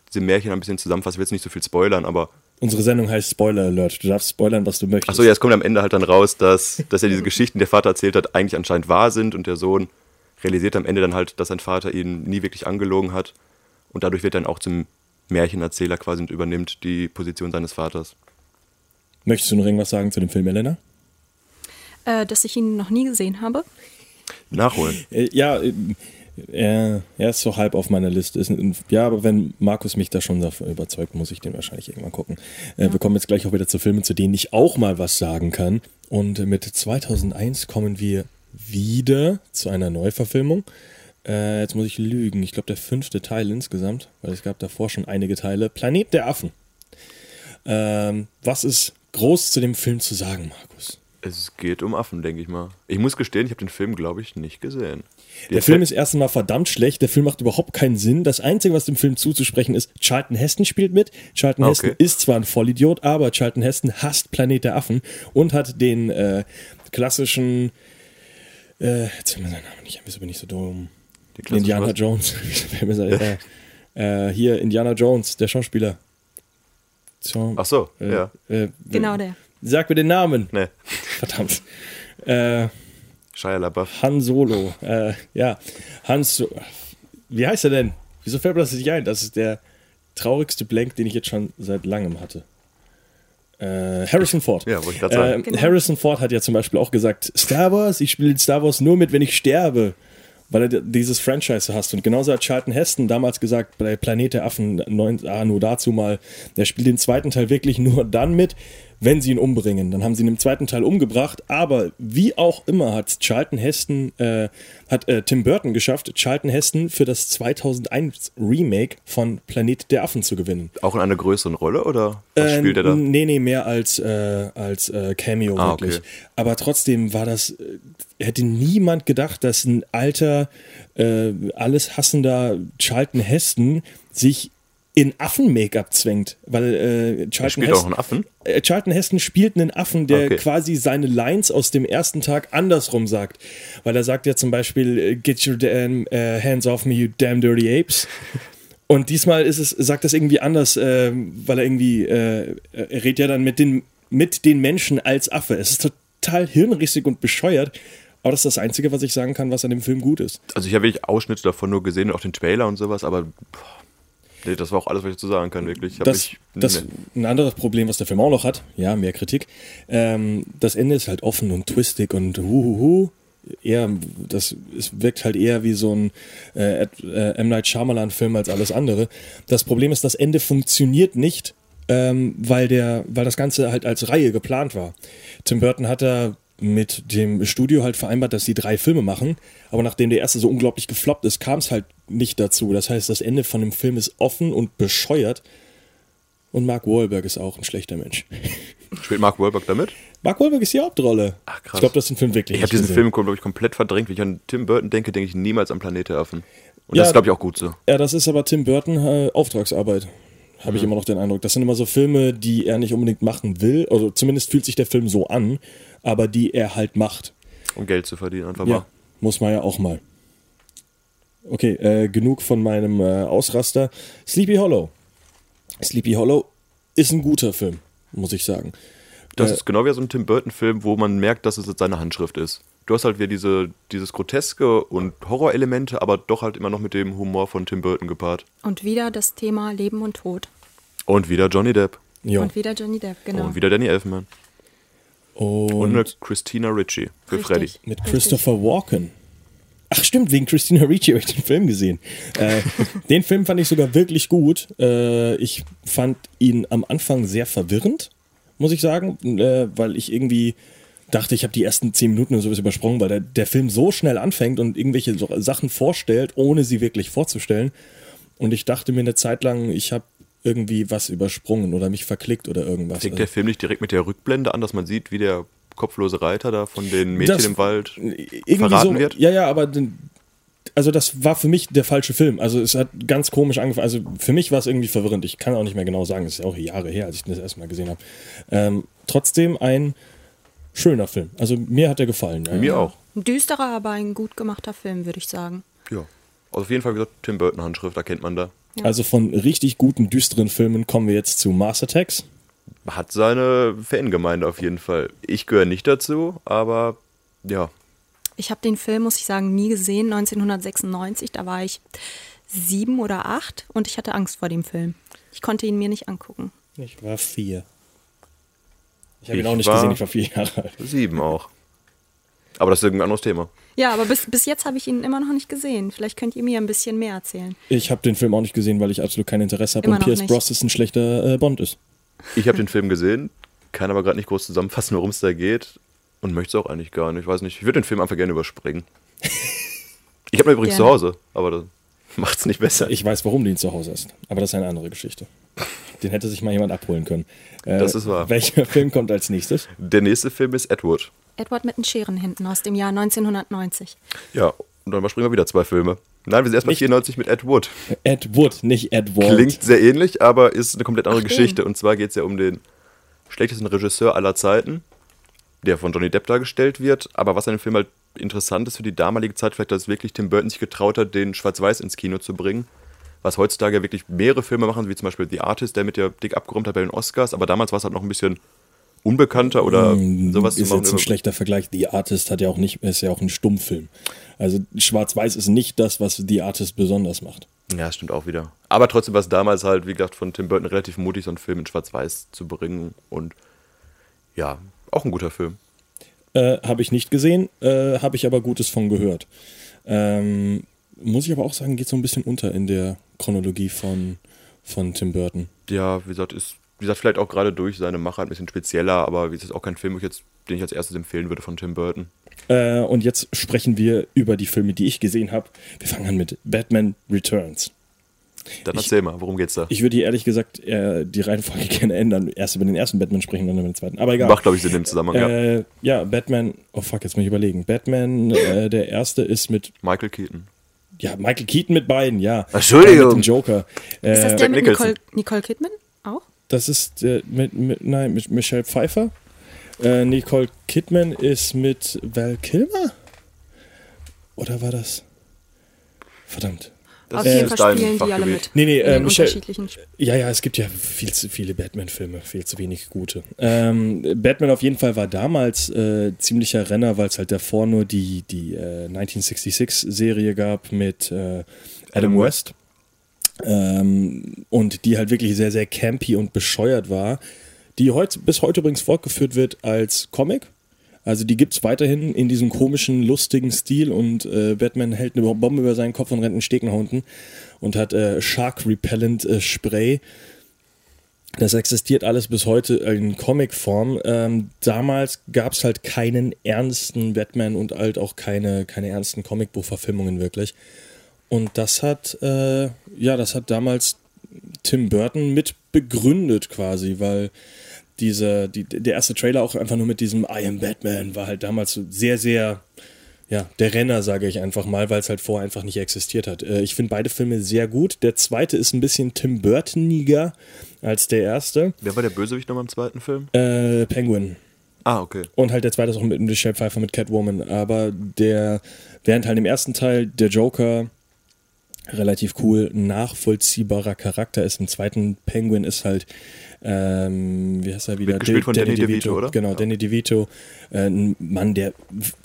diese Märchen ein bisschen zusammenfasst. Ich will jetzt nicht so viel spoilern, aber Unsere Sendung heißt Spoiler Alert. Du darfst spoilern, was du möchtest. Achso, ja, es kommt am Ende halt dann raus, dass, dass ja diese Geschichten, die der Vater erzählt hat, eigentlich anscheinend wahr sind und der Sohn realisiert am Ende dann halt, dass sein Vater ihn nie wirklich angelogen hat und dadurch wird er dann auch zum Märchenerzähler quasi und übernimmt die Position seines Vaters. Möchtest du noch irgendwas sagen zu dem Film, Elena? Äh, dass ich ihn noch nie gesehen habe. Nachholen. Äh, ja, äh, er, er ist so halb auf meiner Liste. Ist ein, ja, aber wenn Markus mich da schon davon überzeugt, muss ich den wahrscheinlich irgendwann gucken. Äh, Wir kommen jetzt gleich auch wieder zu Filmen, zu denen ich auch mal was sagen kann. Und mit 2001 kommen wir wieder zu einer Neuverfilmung. Äh, jetzt muss ich lügen. Ich glaube, der fünfte Teil insgesamt, weil es gab davor schon einige Teile. Planet der Affen. Ähm, was ist groß zu dem Film zu sagen, Markus? Es geht um Affen, denke ich mal. Ich muss gestehen, ich habe den Film, glaube ich, nicht gesehen. Der Film ist erst einmal verdammt schlecht. Der Film macht überhaupt keinen Sinn. Das Einzige, was dem Film zuzusprechen ist, Charlton Heston spielt mit. Charlton Ah, Heston okay. ist zwar ein Vollidiot, aber Charlton Heston hasst Planet der Affen und hat den äh, klassischen, äh, jetzt fällt mir sein Name nicht wieso bin ich so dumm? Indiana was? Jones. Äh, äh, hier, Indiana Jones, der Schauspieler. So, Ach so, äh, ja. Äh, Genau der. Sag mir den Namen. Ne, Verdammt. Äh, Shia LaBeouf. Han Solo. Äh, ja, Hans. So Wie heißt er denn? Wieso fällt mir das nicht ein? Das ist der traurigste Blank, den ich jetzt schon seit langem hatte. Äh, Harrison Ford. Ja, wollte ich gerade sagen. Ähm, Genau. Harrison Ford hat ja zum Beispiel auch gesagt: Star Wars, ich spiele Star Wars nur mit, wenn ich sterbe. Weil er dieses Franchise hast. Und genauso hat Charlton Heston damals gesagt, bei Planet der Affen, neun, ah, nur dazu mal, der spielt den zweiten Teil wirklich nur dann mit, wenn sie ihn umbringen. Dann haben sie ihn im zweiten Teil umgebracht. Aber wie auch immer hat Charlton Heston, äh, hat äh, Tim Burton geschafft, Charlton Heston für das 2001 Remake von Planet der Affen zu gewinnen. Auch in einer größeren Rolle oder was Äh, spielt er da? Nee, nee, mehr als, äh, als äh, Cameo Ah, wirklich. okay. Aber trotzdem war das, äh, hätte niemand gedacht, dass ein alter, äh, alles hassender Charlton Heston sich in Affen-Make-up zwängt. Weil äh, Charlton Heston, Affen? äh, Charlton Heston spielt einen Affen, der Okay. quasi seine Lines aus dem ersten Tag andersrum sagt. Weil er sagt ja zum Beispiel, äh, get your damn äh, hands off me, you damn dirty apes. Und diesmal ist es, sagt das irgendwie anders, äh, weil er irgendwie, äh, er redet ja dann mit den, mit den Menschen als Affe. Es ist total hirnrissig und bescheuert. Aber das ist das Einzige, was ich sagen kann, was an dem Film gut ist. Also ich habe wirklich Ausschnitte davon nur gesehen und auch den Trailer und sowas, aber boah, nee, das war auch alles, was ich dazu sagen kann, wirklich. Das, mich- das nee. ein anderes Problem, was der Film auch noch hat, ja, mehr Kritik. Ähm, das Ende ist halt offen und twistig und huhuhu. eher, das es wirkt halt eher wie so ein äh, äh, M. Night Shyamalan-Film als alles andere. Das Problem ist, das Ende funktioniert nicht, ähm, weil, der, weil das Ganze halt als Reihe geplant war. Tim Burton hat da mit dem Studio halt vereinbart, dass sie drei Filme machen, aber nachdem der erste so unglaublich gefloppt ist, kam es halt nicht dazu. Das heißt, das Ende von dem Film ist offen und bescheuert. Und Mark Wahlberg ist auch ein schlechter Mensch. Spielt Mark Wahlberg damit? Mark Wahlberg ist die Hauptrolle. Ach, krass. Ich glaube, das ist ein Film wirklich. Ich habe diesen. Film, glaube ich, komplett verdrängt. Wenn ich an Tim Burton denke, denke ich niemals an Planet der Affen. Und Ja, das ist, glaube ich, auch gut so. Ja, das ist aber Tim Burton äh, Auftragsarbeit. Habe ich immer noch den Eindruck. Das sind immer so Filme, die er nicht unbedingt machen will. Also zumindest fühlt sich der Film so an, aber die er halt macht. Um Geld zu verdienen, einfach Ja, mal. muss man ja auch mal. Okay, äh, genug von meinem äh, Ausraster. Sleepy Hollow. Sleepy Hollow ist ein guter Film, muss ich sagen. Das Äh, ist genau wie so ein Tim Burton-Film, wo man merkt, dass es jetzt seine Handschrift ist. Du hast halt wieder diese, dieses Groteske und Horrorelemente, aber doch halt immer noch mit dem Humor von Tim Burton gepaart. Und wieder das Thema Leben und Tod. Und wieder Johnny Depp. Ja. Und wieder Johnny Depp, genau. Und wieder Danny Elfman. Und, Und Christina Ricci für Richtig. Freddy. mit Richtig. Christopher Walken. Ach stimmt, wegen Christina Ricci habe ich den Film gesehen. Äh, den Film fand ich sogar wirklich gut. Äh, ich fand ihn am Anfang sehr verwirrend, muss ich sagen, äh, weil ich irgendwie dachte, ich habe die ersten zehn Minuten oder sowas übersprungen, weil der, der Film so schnell anfängt und irgendwelche so Sachen vorstellt, ohne sie wirklich vorzustellen. Und ich dachte mir eine Zeit lang, ich habe irgendwie was übersprungen oder mich verklickt oder irgendwas. Fängt der Film nicht direkt mit der Rückblende an, dass man sieht, wie der kopflose Reiter da von den Mädchen Das- im Wald irgendwie verraten so, wird? Ja, ja, aber den, also das war für mich der falsche Film. Also es hat ganz komisch angefangen. Also für mich war es irgendwie verwirrend. Ich kann auch nicht mehr genau sagen. Es ist ja auch Jahre her, als ich das erstmal gesehen habe. Ähm, trotzdem ein schöner Film. Also mir hat er gefallen. Ja. Mir auch. Ein düsterer, aber ein gut gemachter Film, würde ich sagen. Ja. Also auf jeden Fall, wie gesagt, Tim Burton Handschrift, erkennt man da. Also von richtig guten, düsteren Filmen kommen wir jetzt zu Mars Attacks. Hat seine Fangemeinde auf jeden Fall. Ich gehöre nicht dazu, aber ja. Ich habe den Film, muss ich sagen, nie gesehen, 1996. Da war ich sieben oder acht und ich hatte Angst vor dem Film. Ich konnte ihn mir nicht angucken. Ich war vier. Ich habe ihn auch nicht war- gesehen, ich war vier Jahre alt. Sieben auch. Aber das ist irgendwie ein anderes Thema. Ja, aber bis, bis jetzt habe ich ihn immer noch nicht gesehen. Vielleicht könnt ihr mir ein bisschen mehr erzählen. Ich habe den Film auch nicht gesehen, weil ich absolut kein Interesse habe und Pierce nicht. Brosnan ein schlechter äh, Bond ist. Ich habe den Film gesehen, kann aber gerade nicht groß zusammenfassen, worum es da geht. Und möchte es auch eigentlich gar nicht. Ich weiß nicht. Ich würde den Film einfach gerne überspringen. Ich habe ihn übrigens Gerne. zu Hause, aber das macht es nicht besser. Ich weiß, warum du ihn zu Hause hast. Aber das ist eine andere Geschichte. Den hätte sich mal jemand abholen können. Äh, Das ist wahr. Welcher Film kommt als nächstes? Der nächste Film ist Edward. Edward mit den Scheren hinten aus dem Jahr 1990. Ja, und dann überspringen wir wieder zwei Filme. Nein, wir sind erstmal Nicht- 94 mit Ed Wood. Ed Wood, nicht Edward. Klingt sehr ähnlich, aber ist eine komplett andere Ach, Geschichte. den. Und zwar geht es ja um den schlechtesten Regisseur aller Zeiten, der von Johnny Depp dargestellt wird. Aber was an dem Film halt interessant ist für die damalige Zeit, vielleicht, dass wirklich Tim Burton sich getraut hat, den Schwarz-Weiß ins Kino zu bringen. Was heutzutage ja wirklich mehrere Filme machen, wie zum Beispiel The Artist, der mit der dick abgeräumt hat bei den Oscars. Aber damals war es halt noch ein bisschen unbekannter oder Mm, sowas ist zu machen. jetzt ein schlechter Vergleich. The Artist hat ja auch nicht, ist ja auch ein Stummfilm. Also Schwarz-Weiß ist nicht das, was The Artist besonders macht. Ja, stimmt auch wieder. Aber trotzdem war es damals halt, wie gesagt, von Tim Burton relativ mutig, so einen Film in Schwarz-Weiß zu bringen. Und ja, auch ein guter Film. Äh, habe ich nicht gesehen, äh, habe ich aber Gutes von gehört. Ähm, muss ich aber auch sagen, geht so ein bisschen unter in der Chronologie von, von Tim Burton. Ja, wie gesagt, ist, wie gesagt, vielleicht auch gerade durch seine Machart ein bisschen spezieller, aber wie gesagt, auch kein Film, ich jetzt, den ich als erstes empfehlen würde von Tim Burton. Äh, und jetzt sprechen wir über die Filme, die ich gesehen habe. Wir fangen an mit Batman Returns. Dann Ich- erzähl mal, worum geht's da? Ich würde hier ehrlich gesagt äh, die Reihenfolge gerne ändern. Erst über den ersten Batman sprechen, dann über den zweiten. Aber egal. Macht, glaube ich, Sinn im Zusammenhang. ja. Äh, ja, Batman. Oh fuck, jetzt muss ich überlegen. Batman, äh, der erste ist mit. Michael Keaton. Ja, Michael Keaton mit beiden, ja. Entschuldigung. Äh, mit dem Joker. Äh, Ist das der Jack mit Nicholson. Nicole, Nicole Kidman? Das ist äh, mit, mit. Nein, mit Michelle Pfeiffer. Äh, Nicole Kidman ist mit Val Kilmer? Oder war das. Verdammt. Das Auf jeden Fall spielen die alle mit. Nee, nee, äh, Michelle, Ja, ja, es gibt ja viel zu viele Batman-Filme, viel zu wenig gute. Ähm, Batman auf jeden Fall war damals äh, ziemlicher Renner, weil es halt davor nur die, die äh, 1966-Serie gab mit äh, Adam West. Ähm, und die halt wirklich sehr, sehr campy und bescheuert war. Die heut, bis heute übrigens fortgeführt wird als Comic. Also die gibt's weiterhin in diesem komischen, lustigen Stil und äh, Batman hält eine Bombe über seinen Kopf und rennt einen Steg nach unten und hat äh, Shark Repellent äh, Spray. Das existiert alles bis heute in Comicform. Ähm, damals gab's halt keinen ernsten Batman und halt auch keine, keine ernsten Comicbuchverfilmungen wirklich. Und das hat, äh, ja, das hat damals Tim Burton mit begründet quasi, weil dieser, die, der erste Trailer auch einfach nur mit diesem I am Batman war halt damals sehr, sehr, ja, der Renner, sage ich einfach mal, weil es halt vorher einfach nicht existiert hat. Äh, ich finde beide Filme sehr gut. Der zweite ist ein bisschen Tim Burtoniger als der erste. Wer war der Bösewicht nochmal im zweiten Film? Äh, Penguin. Ah, okay. Und halt der zweite ist auch mit Michelle Pfeiffer mit Catwoman. Aber der, während halt im ersten Teil der Joker relativ cool nachvollziehbarer Charakter ist, im zweiten Penguin ist halt ähm, wie heißt er wieder? Gespielt von Danny DeVito, oder? Genau, Ja. Danny DeVito, äh, ein Mann, der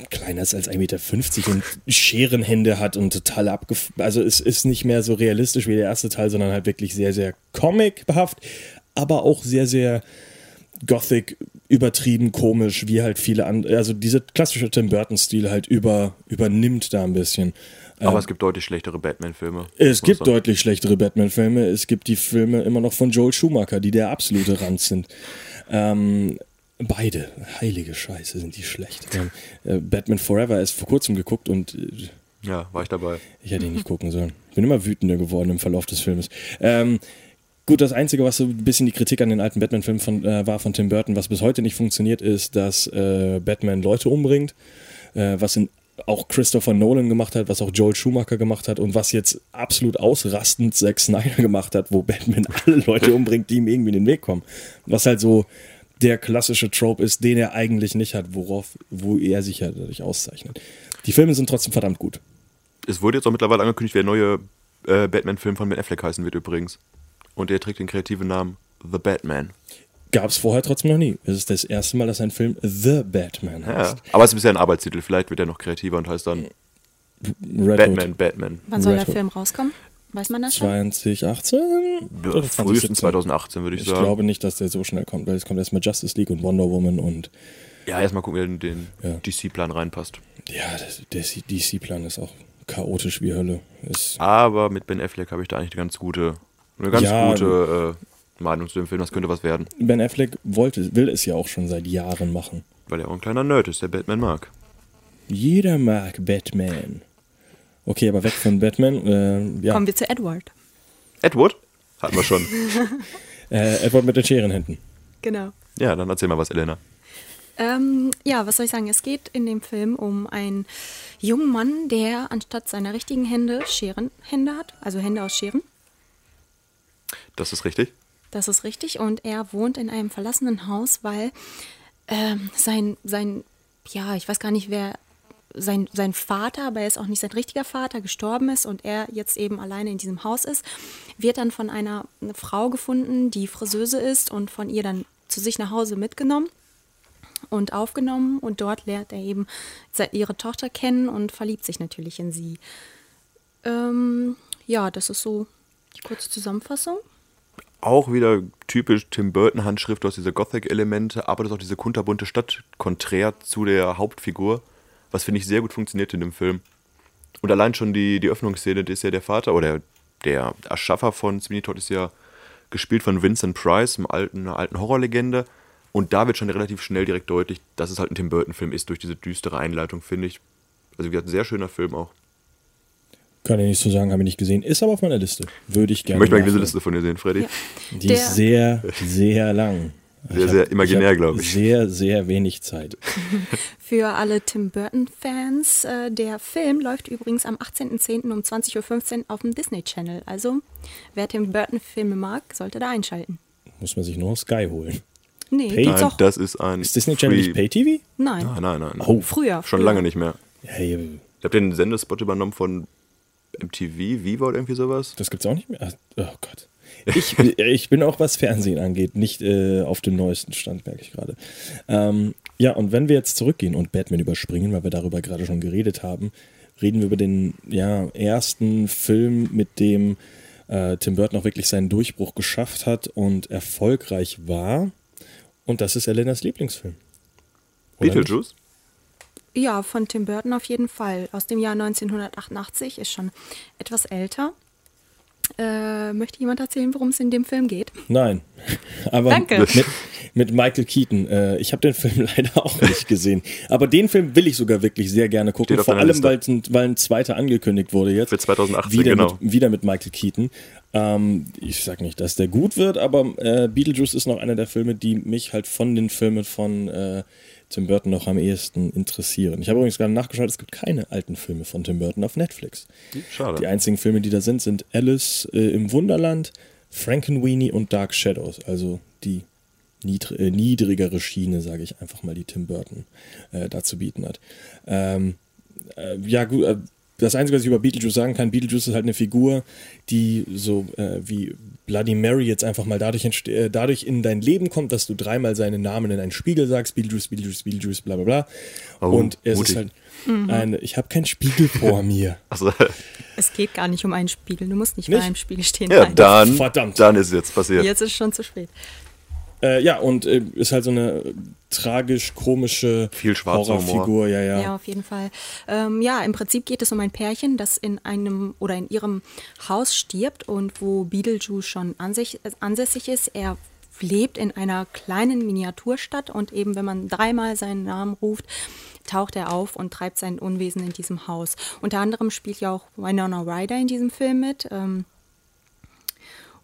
kleiner ist als 1,50 Meter und Scherenhände hat und total abgef... Also es ist nicht mehr so realistisch wie der erste Teil, sondern halt wirklich sehr, sehr comic-behaft, aber auch sehr, sehr Gothic, übertrieben, komisch, wie halt viele andere... Also dieser klassische Tim Burton-Stil halt über, übernimmt da ein bisschen. Aber es gibt deutlich schlechtere Batman-Filme. Es gibt sagen. deutlich schlechtere Batman-Filme. Es gibt die Filme immer noch von Joel Schumacher, die der absolute Rand sind. Ähm, beide, heilige Scheiße, sind die schlecht. Äh, Batman Forever ist vor kurzem geguckt und äh, Ja, war ich dabei. ich hätte ihn nicht gucken sollen. Bin immer wütender geworden im Verlauf des Filmes. Ähm, gut, das Einzige, was so ein bisschen die Kritik an den alten Batman-Filmen von, äh, war von Tim Burton, was bis heute nicht funktioniert, ist, dass äh, Batman Leute umbringt, äh, was in, auch Christopher Nolan gemacht hat, was auch Joel Schumacher gemacht hat und was jetzt absolut ausrastend Zack Snyder gemacht hat, wo Batman alle Leute umbringt, die ihm irgendwie in den Weg kommen. Was halt so der klassische Trope ist, den er eigentlich nicht hat, worauf, wo er sich ja dadurch auszeichnet. Die Filme sind trotzdem verdammt gut. Es wurde jetzt auch mittlerweile angekündigt, wer der neue äh, Batman-Film von Ben Affleck heißen wird übrigens. Und der trägt den kreativen Namen The Batman. Gab es vorher trotzdem noch nie. Es ist das erste Mal, dass ein Film The Batman Ja. heißt. Aber es ist bisher ein Arbeitstitel. Vielleicht wird er noch kreativer und heißt dann Red Batman, Hood Batman. Wann soll Red der Hood. Film rauskommen? Weiß man das schon? 2018? Ja, Oder frühestens 2018 würde ich, Ich sagen. glaube nicht, dass der so schnell kommt, weil es kommt erstmal Justice League und Wonder Woman und ja, erstmal gucken, wer in den Ja. DC-Plan reinpasst. ja, der DC-Plan ist auch chaotisch wie Hölle. Ist, Aber mit Ben Affleck habe ich da eigentlich eine ganz gute, eine ganz Ja. gute äh, Meinung zu dem Film. Das könnte was werden. ben Affleck wollte, will es ja auch schon seit Jahren machen. Weil er auch ein kleiner Nerd ist, der Batman mag. Jeder mag Batman. Okay, aber weg von Batman. Äh, ja, Kommen wir zu Edward. Edward? Hatten wir schon. äh, Edward mit den Scherenhänden. Genau. ja, dann erzähl mal was, Elena. Ähm, ja, was soll ich sagen? Es geht in dem Film um einen jungen Mann, der anstatt seiner richtigen Hände Scherenhände hat, also Hände aus Scheren. Das ist richtig. Das ist richtig. Und er wohnt in einem verlassenen Haus, weil ähm, sein, sein, ja, ich weiß gar nicht, wer sein, sein Vater, aber er ist auch nicht sein richtiger Vater, gestorben ist und er jetzt eben alleine in diesem Haus ist, wird dann von einer Frau gefunden, die Friseuse ist und von ihr dann zu sich nach Hause mitgenommen und aufgenommen und dort lernt er eben ihre Tochter kennen und verliebt sich natürlich in sie. Ähm, ja, das ist so die kurze Zusammenfassung. Auch wieder typisch Tim Burton Handschrift, du hast diese Gothic-Elemente, aber das ist auch diese kunterbunte Stadt konträr zu der Hauptfigur, was finde ich sehr gut funktioniert in dem Film. Und allein schon die, die Öffnungsszene, die ist ja der Vater oder der Erschaffer von Sweeney Todd ist ja gespielt von Vincent Price, einem alten, einer alten Horrorlegende. Und da wird schon relativ schnell direkt deutlich, dass es halt ein Tim Burton-Film ist, durch diese düstere Einleitung, finde ich. Also wie gesagt, ein sehr schöner Film auch. Kann ich nicht so sagen, habe ich nicht gesehen. Ist aber auf meiner Liste. Würde ich Ich gerne. möchte mal diese nachholen. Liste von dir sehen, Freddy. Ja. Die Der- ist sehr, sehr lang. Sehr, Ich sehr imaginär, hab glaub ich. Sehr, sehr wenig Zeit. Für alle Tim Burton-Fans, äh, der Film läuft übrigens am 18.10. um 20.15 Uhr auf dem Disney Channel. Also, wer Tim Burton-Filme mag, sollte da einschalten. Muss man sich nur auf Sky holen. Nee, Pay- Nein, das ist ein. Ist Disney Channel nicht Pay-TV? Nein, Nein, nein, nein. Oh. früher. Schon früher. lange nicht mehr. Hey, Ich habe den Sendespot übernommen von MTV, Viva oder irgendwie sowas. das gibt's auch nicht mehr. Oh Gott. Ich, ich bin auch, was Fernsehen angeht, nicht äh, auf dem neuesten Stand, merke ich gerade. Ähm, ja, und wenn wir jetzt zurückgehen und Batman überspringen, weil wir darüber gerade schon geredet haben, reden wir über den ja, ersten Film, mit dem äh, Tim Burton auch wirklich seinen Durchbruch geschafft hat und erfolgreich war. Und das ist Elenas Lieblingsfilm. Oder Beetlejuice? Ja, von Tim Burton auf jeden Fall. Aus dem Jahr 1988, ist schon etwas älter. Äh, möchte jemand erzählen, worum es in dem Film geht? Nein. Aber Danke. Mit, mit Michael Keaton. Äh, ich habe den Film leider auch nicht gesehen. Aber den Film will ich sogar wirklich sehr gerne gucken. Vor allem, weil, ein- weil ein zweiter angekündigt wurde jetzt. Für 2018, wieder genau. Mit, wieder mit Michael Keaton. Ähm, ich sag nicht, dass der gut wird, aber äh, Beetlejuice ist noch einer der Filme, die mich halt von den Filmen von äh, Tim Burton noch am ehesten interessieren. Ich habe übrigens gerade nachgeschaut, es gibt keine alten Filme von Tim Burton auf Netflix. Schade. Die einzigen Filme, die da sind, sind Alice äh, im Wunderland, Frankenweenie und Dark Shadows. Also die niedr äh, niedrigere Schiene, sage ich einfach mal, die Tim Burton äh, da zu bieten hat. Ähm, äh, ja, gut. Äh, das Einzige, was ich über Beetlejuice sagen kann, Beetlejuice ist halt eine Figur, die so äh, wie Bloody Mary jetzt einfach mal dadurch, äh, dadurch in dein Leben kommt, dass du dreimal seinen Namen in einen Spiegel sagst, Beetlejuice, Beetlejuice, Beetlejuice, bla bla bla. Oh, und es mutig. ist halt eine, ich habe keinen Spiegel vor mir. Achso, Es geht gar nicht um einen Spiegel. Du musst nicht, Nicht? vor einem Spiegel stehen. ja, Nein. dann, Verdammt. dann ist es jetzt passiert. Jetzt ist es schon zu spät. Äh, ja, und äh, ist halt so eine tragisch-komische Horrorfigur, ja, ja. Ja, auf jeden Fall. Ähm, ja, im Prinzip geht es um ein Pärchen, das in einem oder in ihrem Haus stirbt und wo Beetlejuice schon ansässig ist. Er lebt in einer kleinen Miniaturstadt und eben, wenn man dreimal seinen Namen ruft, taucht er auf und treibt sein Unwesen in diesem Haus. Unter anderem spielt ja auch Winona Ryder in diesem Film mit. Ähm,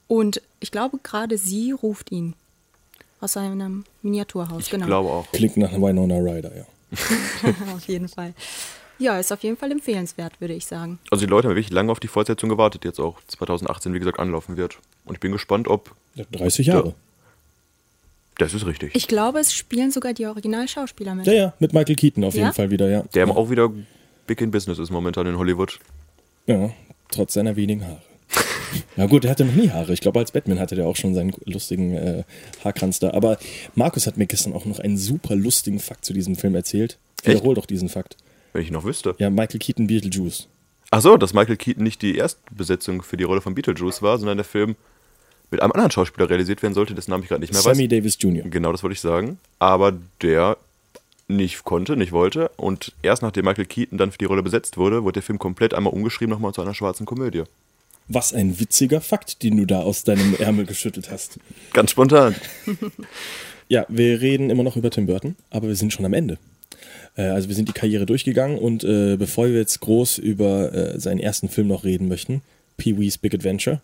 und ich glaube, gerade sie ruft ihn aus seinem Miniaturhaus. Ich genau. glaube auch. Klingt nach Winona Ryder, ja. auf jeden Fall. Ja, ist auf jeden Fall empfehlenswert, würde ich sagen. Also die Leute haben wirklich lange auf die Fortsetzung gewartet, die jetzt auch 2018, wie gesagt, anlaufen wird. Und ich bin gespannt, ob... Ja, 30 Jahre. Das ist richtig. Ich glaube, es spielen sogar die Originalschauspieler mit. Ja, ja, mit Michael Keaton auf Ja? jeden Fall wieder, ja. Der auch wieder big in business ist momentan in Hollywood. Ja, trotz seiner wenigen Haare. Ja gut, er hatte noch nie Haare. Ich glaube, als Batman hatte der auch schon seinen lustigen äh, Haarkranz da. Aber Markus hat mir gestern auch noch einen super lustigen Fakt zu diesem Film erzählt. Wiederhol doch diesen Fakt. Wenn ich noch wüsste. Ja, Michael Keaton, Beetlejuice. Ach so, dass Michael Keaton nicht die Erstbesetzung für die Rolle von Beetlejuice war, sondern der Film mit einem anderen Schauspieler realisiert werden sollte, dessen Namen ich gerade nicht mehr Sammy weiß. Davis Jr. Genau, das wollte ich sagen. Aber der nicht konnte, nicht wollte. Und erst nachdem Michael Keaton dann für die Rolle besetzt wurde, wurde der Film komplett einmal umgeschrieben nochmal zu einer schwarzen Komödie. Was ein witziger Fakt, den du da aus deinem Ärmel geschüttelt hast. Ganz spontan. Ja, wir reden immer noch über Tim Burton, aber wir sind schon am Ende. Äh, also wir sind die Karriere durchgegangen und äh, bevor wir jetzt groß über äh, seinen ersten Film noch reden möchten, Pee-wee's Big Adventure,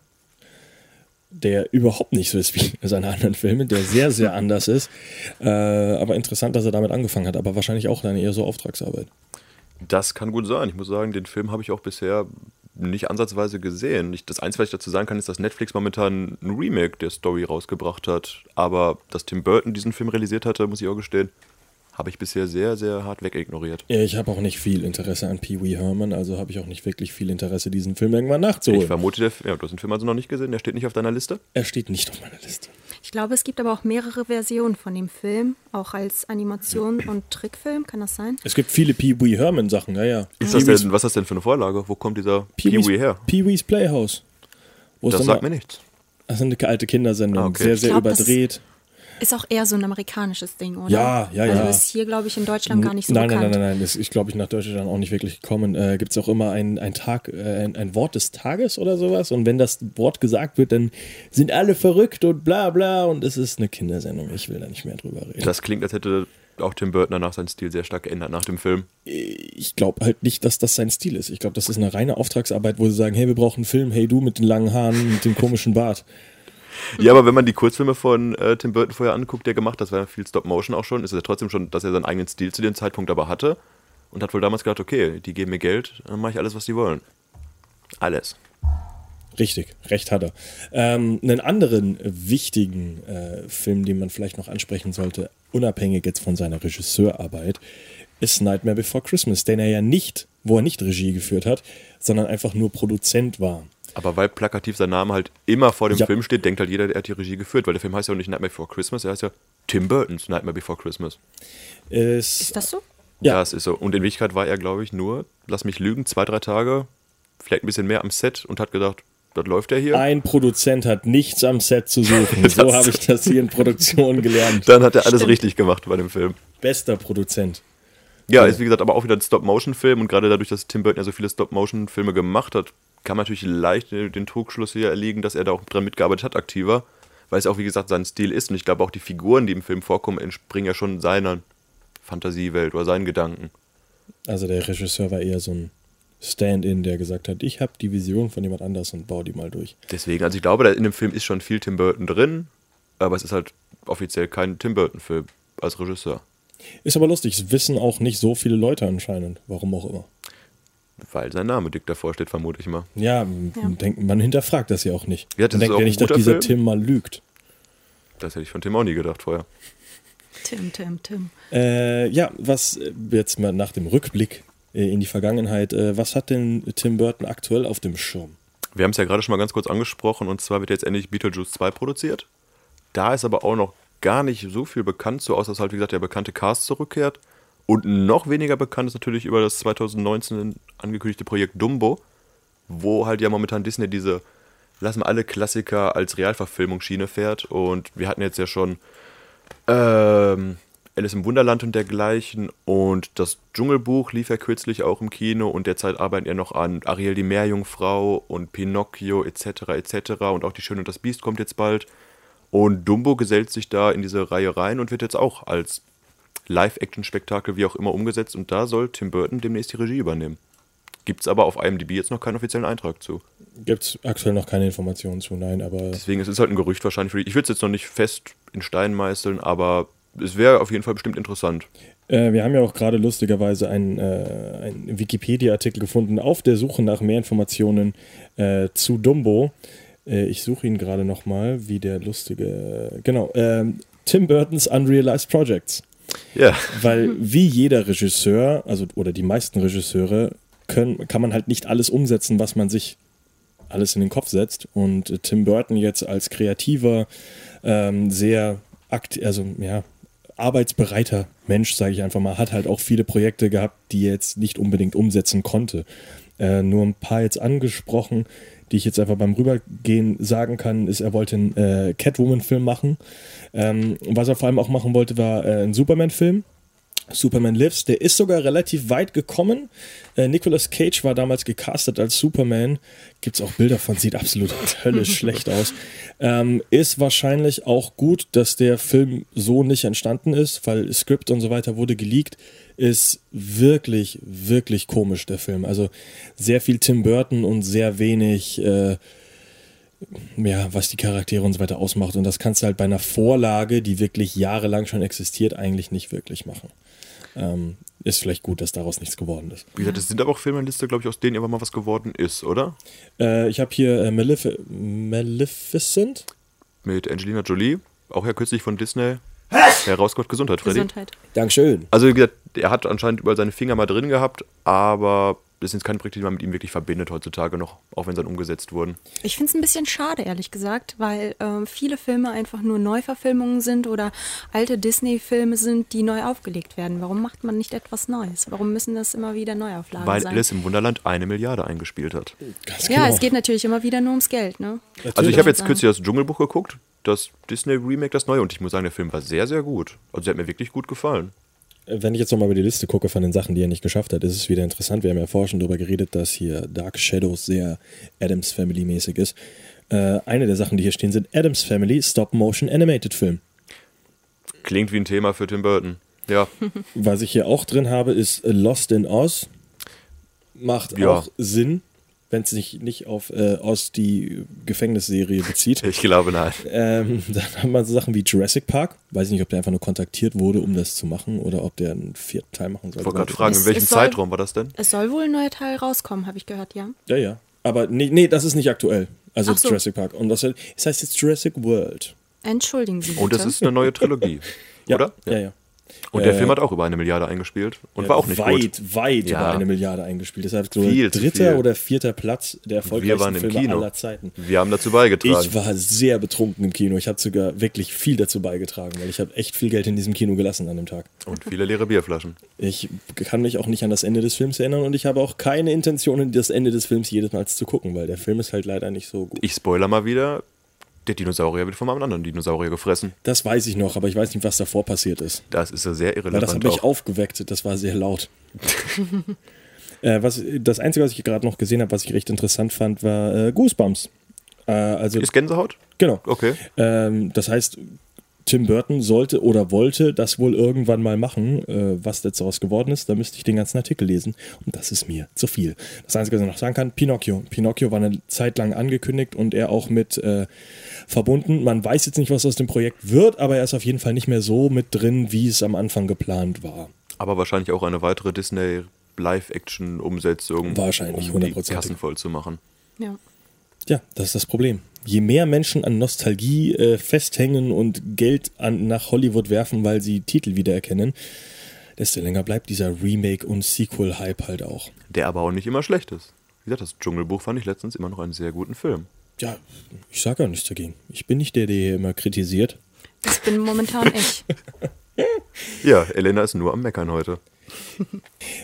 der überhaupt nicht so ist wie seine anderen Filme, der sehr, sehr anders ist. Äh, aber interessant, dass er damit angefangen hat, aber wahrscheinlich auch dann eher so Auftragsarbeit. Das kann gut sein. Ich muss sagen, den Film habe ich auch bisher nicht ansatzweise gesehen. Ich, das Einzige, was ich dazu sagen kann, ist, dass Netflix momentan ein Remake der Story rausgebracht hat. Aber dass Tim Burton diesen Film realisiert hatte, muss ich auch gestehen, habe ich bisher sehr, sehr hart wegignoriert. Ich habe auch nicht viel Interesse an Pee Wee Herman, also habe ich auch nicht wirklich viel Interesse, diesen Film irgendwann nachzuholen. Ich vermute, der, ja, du hast den Film also noch nicht gesehen, der steht nicht auf deiner Liste. er steht nicht auf meiner Liste. Ich glaube, es gibt aber auch mehrere Versionen von dem Film, auch als Animation und Trickfilm, kann das sein? Es gibt viele Pee Wee Herman Sachen, ja, ja. Ist das denn, was ist das denn für eine Vorlage? Wo kommt dieser Pee-Wee her? Pee-wee's Playhouse. Wo es Das sagt mir nichts. Das ist eine alte Kindersendung, Ah, okay. sehr, sehr glaub, das überdreht. Ist auch eher so ein amerikanisches Ding, oder? Ja, ja, ja. Also ist hier, glaube ich, in Deutschland gar nicht so nein, bekannt. nein, nein, nein, nein, das ist, glaube ich, nach Deutschland auch nicht wirklich gekommen. Äh, Gibt es auch immer ein, ein Tag, äh, ein, ein Wort des Tages oder sowas und wenn das Wort gesagt wird, dann sind alle verrückt und bla bla und es ist eine Kindersendung. Ich will da nicht mehr drüber reden. Das klingt, als hätte auch Tim Burton danach seinen Stil sehr stark geändert nach dem Film. ich glaube halt nicht, dass das sein Stil ist. Ich glaube, das ist eine reine Auftragsarbeit, wo sie sagen, hey, wir brauchen einen Film, hey du mit den langen Haaren, mit dem komischen Bart. Ja, aber wenn man die Kurzfilme von äh, Tim Burton vorher anguckt, der gemacht hat, das war ja viel Stop-Motion auch schon, ist es ja trotzdem schon, dass er seinen eigenen Stil zu dem Zeitpunkt aber hatte und hat wohl damals gedacht, okay, die geben mir Geld, dann mache ich alles, was die wollen. Alles. Richtig, recht hat er. Ähm, einen anderen wichtigen äh, Film, den man vielleicht noch ansprechen sollte, unabhängig jetzt von seiner Regisseurarbeit, ist Nightmare Before Christmas, den er ja nicht, wo er nicht Regie geführt hat, sondern einfach nur Produzent war. Aber weil plakativ sein Name halt immer vor dem Ja. Film steht, denkt halt jeder, er hat die Regie geführt, weil der Film heißt ja auch nicht Nightmare Before Christmas, er heißt ja Tim Burton's Nightmare Before Christmas. Es, Ist das so? Ja. Das ist so. Und in Wirklichkeit war er, glaube ich, nur, lass mich lügen, zwei, drei Tage, vielleicht ein bisschen mehr am Set und hat gedacht, das läuft ja hier. ein Produzent hat nichts am Set zu suchen. so habe ich das hier in Produktion gelernt. Dann hat er alles Stimmt. richtig gemacht bei dem Film. Bester Produzent. Ja, ist wie gesagt aber auch wieder ein Stop-Motion-Film und gerade dadurch, dass Tim Burton ja so viele Stop-Motion-Filme gemacht hat, kann man natürlich leicht den Trugschluss hier erliegen, dass er da auch dran mitgearbeitet hat, aktiver, weil es auch wie gesagt sein Stil ist und ich glaube auch die Figuren, die im Film vorkommen, entspringen ja schon seiner Fantasiewelt oder seinen Gedanken. Also der Regisseur war eher so ein Stand-in, der gesagt hat, ich habe die Vision von jemand anders und baue die mal durch. Deswegen, also ich glaube, in dem Film ist schon viel Tim Burton drin, aber es ist halt offiziell kein Tim Burton-Film als Regisseur. Ist aber lustig, es wissen auch nicht so viele Leute anscheinend, warum auch immer. Weil sein Name dick davor steht, vermute ich mal. Ja, ja. Denk, man hinterfragt das ja auch nicht. Ja, das man denkt ja nicht, dass dieser Film? Tim mal lügt. Das hätte ich von Tim auch nie gedacht vorher. Tim, Tim, Tim. Äh, ja, was äh, jetzt mal nach dem Rückblick äh, in die Vergangenheit, äh, was hat denn Tim Burton aktuell auf dem Schirm? Wir haben es ja gerade schon mal ganz kurz angesprochen und zwar wird jetzt endlich Beetlejuice 2 produziert. Da ist aber auch noch gar nicht so viel bekannt, so außer dass halt, wie gesagt, der bekannte Cast zurückkehrt. Und noch weniger bekannt ist natürlich über das 2019 angekündigte Projekt Dumbo, wo halt ja momentan Disney diese lassen wir alle Klassiker als Realverfilmung Schiene fährt. Und wir hatten jetzt ja schon ähm, Alice im Wunderland und dergleichen. Und das Dschungelbuch lief ja kürzlich auch im Kino und derzeit arbeiten ja noch an Ariel die Meerjungfrau und Pinocchio etc. etc. Und auch Die Schöne und das Biest kommt jetzt bald. Und Dumbo gesellt sich da in diese Reihe rein und wird jetzt auch als Live-Action-Spektakel wie auch immer umgesetzt. Und da soll Tim Burton demnächst die Regie übernehmen. Gibt es aber auf IMDb jetzt noch keinen offiziellen Eintrag zu. Gibt es aktuell noch keine Informationen zu, nein, aber. Deswegen es ist es halt ein Gerücht wahrscheinlich. Für die. Ich würde es jetzt noch nicht fest in Stein meißeln, aber es wäre auf jeden Fall bestimmt interessant. Äh, wir haben ja auch gerade lustigerweise einen, äh, einen Wikipedia-Artikel gefunden auf der Suche nach mehr Informationen äh, zu Dumbo. Äh, ich suche ihn gerade nochmal, wie der lustige. Genau, ähm, Tim Burtons Unrealized Projects. Ja. Weil wie jeder Regisseur, also oder die meisten Regisseure, können, kann man halt nicht alles umsetzen, was man sich alles in den Kopf setzt. Und Tim Burton jetzt als kreativer, ähm, sehr akt also ja, arbeitsbereiter Mensch, sage ich einfach mal, hat halt auch viele Projekte gehabt, die er jetzt nicht unbedingt umsetzen konnte. Äh, nur ein paar jetzt angesprochen, die ich jetzt einfach beim Rübergehen sagen kann, ist, er wollte einen äh, Catwoman-Film machen. Ähm, was er vor allem auch machen wollte, war äh, ein Superman-Film Superman Lives. Der ist sogar relativ weit gekommen. Äh, Nicolas Cage war damals gecastet als Superman. Gibt es auch Bilder von, sieht absolut höllisch schlecht aus. Ähm, ist wahrscheinlich auch gut, dass der Film so nicht entstanden ist, weil Skript und so weiter wurde geleakt. Ist wirklich, wirklich komisch, der Film. Also sehr viel Tim Burton und sehr wenig. Äh, ja, was die Charaktere und so weiter ausmacht. Und das kannst du halt bei einer Vorlage, die wirklich jahrelang schon existiert, eigentlich nicht wirklich machen. Ähm, ist vielleicht gut, dass daraus nichts geworden ist. Wie gesagt, es sind aber auch Filme in Liste, glaube ich, aus denen immer mal was geworden ist, oder? Äh, ich habe hier äh, Malef Maleficent. Mit Angelina Jolie, auch ja kürzlich von Disney. Heraus Gott Gesundheit, Freddy. Gesundheit. Dankeschön. Also, wie gesagt, er hat anscheinend überall seine Finger mal drin gehabt, aber das sind jetzt keine Projekte, die man mit ihm wirklich verbindet heutzutage noch, auch wenn sie dann umgesetzt wurden. Ich finde es ein bisschen schade, ehrlich gesagt, weil äh, viele Filme einfach nur Neuverfilmungen sind oder alte Disney-Filme sind, die neu aufgelegt werden. Warum macht man nicht etwas Neues? Warum müssen das immer wieder Neuauflagen weil sein? Alice im Wunderland eine Milliarde eingespielt hat. Ganz ja, genau. es geht natürlich immer wieder nur ums Geld, ne? Also ich habe jetzt kürzlich das Dschungelbuch geguckt, das Disney-Remake, das neue, und ich muss sagen, der Film war sehr, sehr gut. Also der hat mir wirklich gut gefallen. Wenn ich jetzt nochmal über die Liste gucke von den Sachen, die er nicht geschafft hat, ist es wieder interessant. Wir haben ja vorher schon darüber geredet, dass hier Dark Shadows sehr Adams Family mäßig ist. Äh, eine der Sachen, die hier stehen, sind Adams Family Stop-Motion Animated Film. Klingt wie ein Thema für Tim Burton. Ja, Was ich hier auch drin habe, ist Lost in Oz. Macht Ja. auch Sinn, wenn es sich nicht auf äh, Oz die Gefängnisserie bezieht. ich glaube nein. Ähm, dann haben wir so Sachen wie Jurassic Park. Weiß ich nicht, ob der einfach nur kontaktiert wurde, um das zu machen oder ob der einen vierten Teil machen soll. Ich wollte gerade fragen, in welchem soll- Zeitraum war das denn? Es soll wohl ein neuer Teil rauskommen, habe ich gehört, ja. Ja, ja. Aber nee, nee, das ist nicht aktuell. Also so. Jurassic Park. Und das, es heißt jetzt Jurassic World. Entschuldigen Sie bitte. Und das ist eine neue Trilogie, Ja, oder? Ja, ja. Und der Äh, Film hat auch über eine Milliarde eingespielt und war auch nicht weit, gut. weit Ja. über eine Milliarde eingespielt. Deshalb so Viel dritter viel. oder vierter Platz der erfolgreichsten Filme Kino. aller Zeiten. Wir haben dazu beigetragen. Ich war sehr betrunken im Kino. Ich habe sogar wirklich viel dazu beigetragen, weil ich habe echt viel Geld in diesem Kino gelassen an dem Tag. und viele leere Bierflaschen. Ich kann mich auch nicht an das Ende des Films erinnern und ich habe auch keine Intention, das Ende des Films jedes Mal zu gucken, weil der Film ist halt leider nicht so gut. Ich spoiler mal wieder. Der Dinosaurier wird von einem anderen Dinosaurier gefressen. Das weiß ich noch, aber ich weiß nicht, was davor passiert ist. Das ist ja sehr Weil irrelevant. das hat mich auch. aufgeweckt, das war sehr laut. äh, was, das Einzige, was ich gerade noch gesehen habe, was ich recht interessant fand, war äh, Goosebumps. Äh, also, Ist Gänsehaut? genau. Okay. Ähm, das heißt, Tim Burton sollte oder wollte das wohl irgendwann mal machen. Äh, was jetzt daraus geworden ist, da müsste ich den ganzen Artikel lesen. Und das ist mir zu viel. Das Einzige, was ich noch sagen kann, Pinocchio. Pinocchio war eine Zeit lang angekündigt und er auch mit äh, verbunden. Man weiß jetzt nicht, was aus dem Projekt wird, aber er ist auf jeden Fall nicht mehr so mit drin, wie es am Anfang geplant war. Aber wahrscheinlich auch eine weitere Disney Live-Action-Umsetzung, Wahrscheinlich, um die. Kassen voll zu machen. Ja. Ja, das ist das Problem. Je mehr Menschen an Nostalgie äh, festhängen und Geld an, nach Hollywood werfen, weil sie Titel wiedererkennen, desto länger bleibt dieser Remake- und Sequel-Hype halt auch. Der aber auch nicht immer schlecht ist. Wie gesagt, das Dschungelbuch fand ich letztens immer noch einen sehr guten Film. Ja, ich sage ja nichts dagegen. Ich bin nicht der, der hier immer kritisiert. Das bin momentan ich. Ja, Elena ist nur am Meckern heute.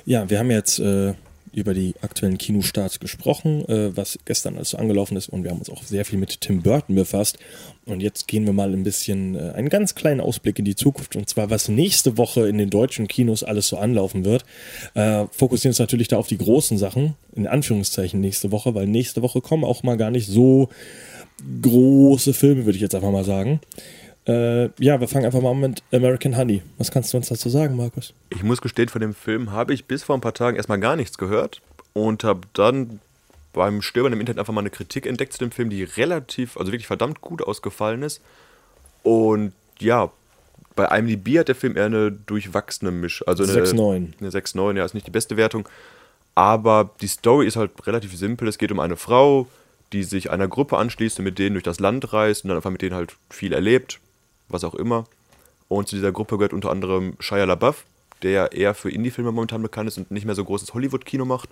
Ja, wir haben jetzt äh, über die aktuellen Kinostarts gesprochen, äh, was gestern alles so angelaufen ist und wir haben uns auch sehr viel mit Tim Burton befasst. Und jetzt gehen wir mal ein bisschen äh, einen ganz kleinen Ausblick in die Zukunft und zwar, was nächste Woche in den deutschen Kinos alles so anlaufen wird. Äh, fokussieren uns natürlich da auf die großen Sachen, in Anführungszeichen nächste Woche, weil nächste Woche kommen auch mal gar nicht so große Filme, würde ich jetzt einfach mal sagen. Äh, ja, wir fangen einfach mal an mit American Honey. Was kannst du uns dazu sagen, Markus? Ich muss gestehen, von dem Film habe ich bis vor ein paar Tagen erstmal gar nichts gehört und habe dann beim Stöbern im Internet einfach mal eine Kritik entdeckt zu dem Film, die relativ, also wirklich verdammt gut ausgefallen ist. Und ja, bei IMDb hat der Film eher eine durchwachsene Misch. Also eine 6,9. Eine 6,9, ja, ist nicht die beste Wertung. Aber die Story ist halt relativ simpel. Es geht um eine Frau, die sich einer Gruppe anschließt und mit denen durch das Land reist und dann einfach mit denen halt viel erlebt, was auch immer. Und zu dieser Gruppe gehört unter anderem Shia LaBeouf, der eher für Indie-Filme momentan bekannt ist und nicht mehr so großes Hollywood-Kino macht.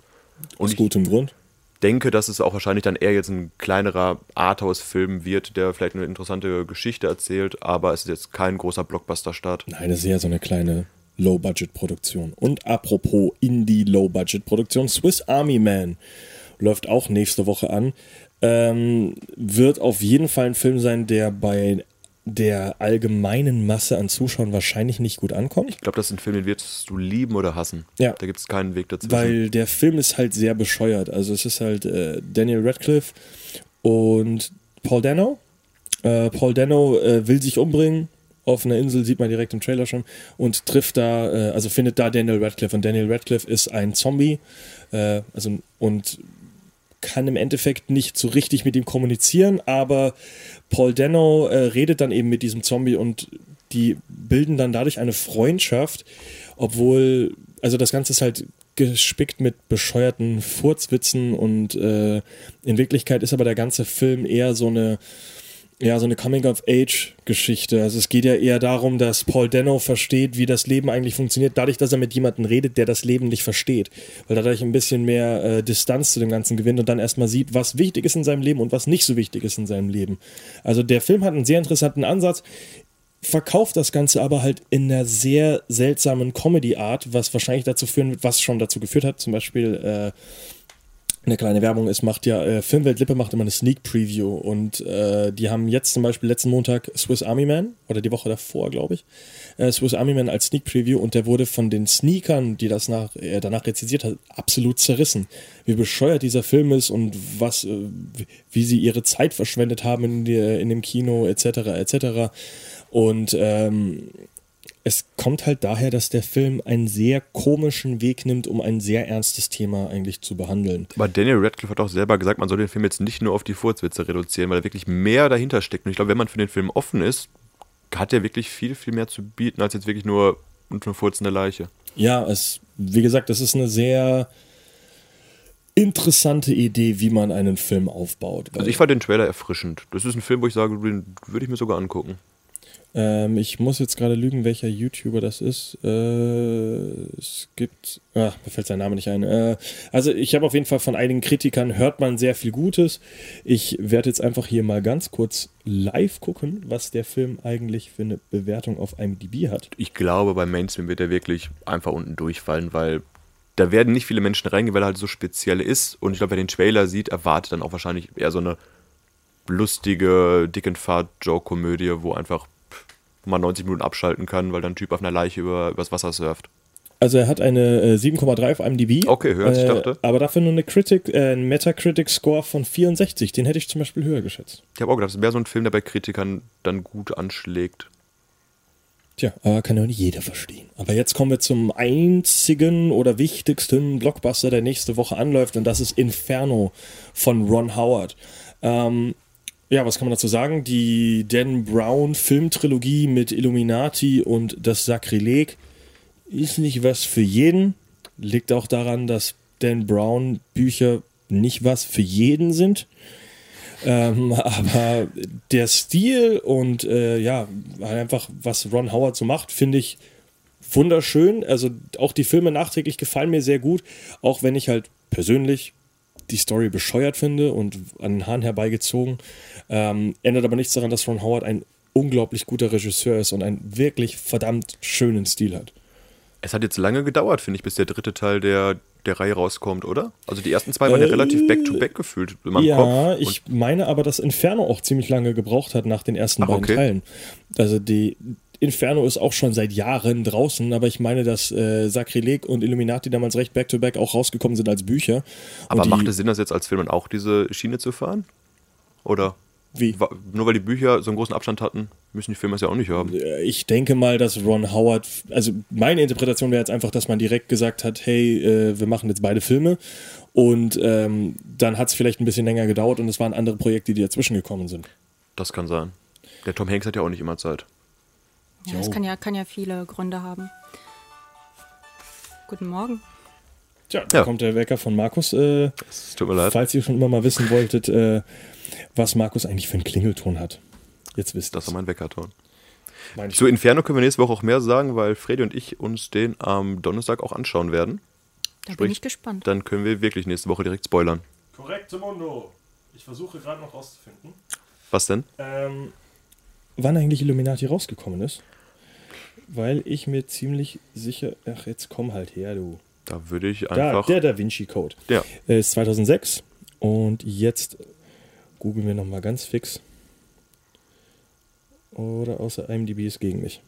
Und Aus ich gutem Grund. denke, dass es auch wahrscheinlich dann eher jetzt ein kleinerer Arthouse-Film wird, der vielleicht eine interessante Geschichte erzählt, aber es ist jetzt kein großer Blockbuster-Start. Nein, das ist eher so eine kleine Low-Budget-Produktion. Und apropos Indie-Low-Budget-Produktion, Swiss Army Man läuft auch nächste Woche an. Ähm, wird auf jeden Fall ein Film sein, der bei der allgemeinen Masse an Zuschauern wahrscheinlich nicht gut ankommt. Ich glaube, das ist ein Film, den wirst du lieben oder hassen. Ja. Da gibt es keinen Weg dazwischen. Weil der Film ist halt sehr bescheuert. Also es ist halt äh, Daniel Radcliffe und Paul Dano. Äh, Paul Dano äh, will sich umbringen. Auf einer Insel sieht man direkt im Trailer schon und trifft da, äh, also findet da Daniel Radcliffe. Und Daniel Radcliffe ist ein Zombie, äh, also und kann im Endeffekt nicht so richtig mit ihm kommunizieren, aber Paul Dano äh, redet dann eben mit diesem Zombie und die bilden dann dadurch eine Freundschaft, obwohl, also das Ganze ist halt gespickt mit bescheuerten Furzwitzen und äh, in Wirklichkeit ist aber der ganze Film eher so eine ja, so eine Coming-of-Age-Geschichte. Also es geht ja eher darum, dass Paul Dano versteht, wie das Leben eigentlich funktioniert, dadurch, dass er mit jemandem redet, der das Leben nicht versteht. Weil dadurch ein bisschen mehr äh, Distanz zu dem Ganzen gewinnt und dann erstmal sieht, was wichtig ist in seinem Leben und was nicht so wichtig ist in seinem Leben. Also der Film hat einen sehr interessanten Ansatz, verkauft das Ganze aber halt in einer sehr seltsamen Comedy-Art, was wahrscheinlich dazu führen wird, was schon dazu geführt hat, zum Beispiel äh, eine kleine Werbung ist, macht ja, äh, Filmwelt Lippe macht immer eine Sneak Preview und äh, die haben jetzt zum Beispiel letzten Montag Swiss Army Man oder die Woche davor, glaube ich, äh, Swiss Army Man als Sneak Preview und der wurde von den Sneakern, die das nach, äh, danach rezensiert hat, absolut zerrissen. Wie bescheuert dieser Film ist und was, äh, wie sie ihre Zeit verschwendet haben in, die, in dem Kino etc. etc. Und ähm, es kommt halt daher, dass der Film einen sehr komischen Weg nimmt, um ein sehr ernstes Thema eigentlich zu behandeln. Aber Daniel Radcliffe hat auch selber gesagt, man soll den Film jetzt nicht nur auf die Furzwitze reduzieren, weil da wirklich mehr dahinter steckt. Und ich glaube, wenn man für den Film offen ist, hat er wirklich viel, viel mehr zu bieten, als jetzt wirklich nur eine furzende Leiche. Ja, es, wie gesagt, das ist eine sehr interessante Idee, wie man einen Film aufbaut. Also ich fand den Trailer erfrischend. Das ist ein Film, wo ich sage, den würde ich mir sogar angucken. Ähm, ich muss jetzt gerade lügen, welcher YouTuber das ist. Äh, es gibt. Ach, mir fällt sein Name nicht ein. Äh, also, ich habe auf jeden Fall von einigen Kritikern hört man sehr viel Gutes. Ich werde jetzt einfach hier mal ganz kurz live gucken, was der Film eigentlich für eine Bewertung auf IMDb hat. Ich glaube, beim Mainstream wird er wirklich einfach unten durchfallen, weil da werden nicht viele Menschen reingehen, weil er halt so speziell ist. Und ich glaube, wer den Trailer sieht, erwartet dann auch wahrscheinlich eher so eine lustige Dick and Fart Joke-Komödie, wo einfach pff, mal 90 Minuten abschalten kann, weil dann ein Typ auf einer Leiche über, übers Wasser surft. Also er hat eine äh, 7,3 auf IMDb. Okay, höher als ich äh, dachte. Aber dafür nur eine Critic, äh, einen Metacritic-Score von 64. Den hätte ich zum Beispiel höher geschätzt. Ich habe auch gedacht, das wäre so ein Film, der bei Kritikern dann gut anschlägt. Tja, aber kann ja nicht jeder verstehen. Aber jetzt kommen wir zum einzigen oder wichtigsten Blockbuster, der nächste Woche anläuft, und das ist Inferno von Ron Howard. Ähm, ja, was kann man dazu sagen? Die Dan Brown Filmtrilogie mit Illuminati und das Sakrileg ist nicht was für jeden. Liegt auch daran, dass Dan Brown Bücher nicht was für jeden sind. Ähm, aber der Stil und äh, ja, einfach was Ron Howard so macht, finde ich wunderschön. Also auch die Filme nachträglich gefallen mir sehr gut, auch wenn ich halt persönlich die Story bescheuert finde und an den Haaren herbeigezogen. Ähm, ändert aber nichts daran, dass Ron Howard ein unglaublich guter Regisseur ist und einen wirklich verdammt schönen Stil hat. Es hat jetzt lange gedauert, finde ich, bis der dritte Teil der, der Reihe rauskommt, oder? Also die ersten zwei waren ja Äh, relativ back-to-back gefühlt in meinem ja, Kopf. ich meine aber, dass Inferno auch ziemlich lange gebraucht hat nach den ersten Ach, beiden okay. Teilen. Also die Inferno ist auch schon seit Jahren draußen, aber ich meine, dass äh, Sakrileg und Illuminati damals recht back-to-back auch rausgekommen sind als Bücher. aber macht es Sinn, das jetzt als Film dann auch diese Schiene zu fahren? Oder? Wie? Nur weil die Bücher so einen großen Abstand hatten, müssen die Filme es ja auch nicht haben. Ich denke mal, dass Ron Howard, also meine Interpretation wäre jetzt einfach, dass man direkt gesagt hat, hey, äh, wir machen jetzt beide Filme und ähm, dann hat es vielleicht ein bisschen länger gedauert und es waren andere Projekte, die dazwischen gekommen sind. Das kann sein. Der Tom Hanks hat ja auch nicht immer Zeit. Ja, das kann ja, kann ja viele Gründe haben. Guten Morgen. Tja, da Ja. kommt der Wecker von Markus. Äh, Es tut mir leid. falls ihr schon immer mal wissen wolltet, äh, was Markus eigentlich für einen Klingelton hat. Jetzt wisst ihr Das war mein Weckerton. Mein Zu Inferno können wir nächste Woche auch mehr sagen, weil Freddy und ich uns den am Donnerstag auch anschauen werden. Da Sprich, bin ich gespannt. Dann können wir wirklich nächste Woche direkt spoilern. Korrekte Mundo. Ich versuche gerade noch rauszufinden, Was denn? ähm, wann eigentlich Illuminati rausgekommen ist. Weil ich mir ziemlich sicher. Ach, jetzt komm halt her, du. Da würde ich Da, einfach. der Da Vinci Code. Ja. Äh, Ist 2006. Und jetzt googeln wir nochmal ganz fix. Oder außer IMDb ist gegen mich.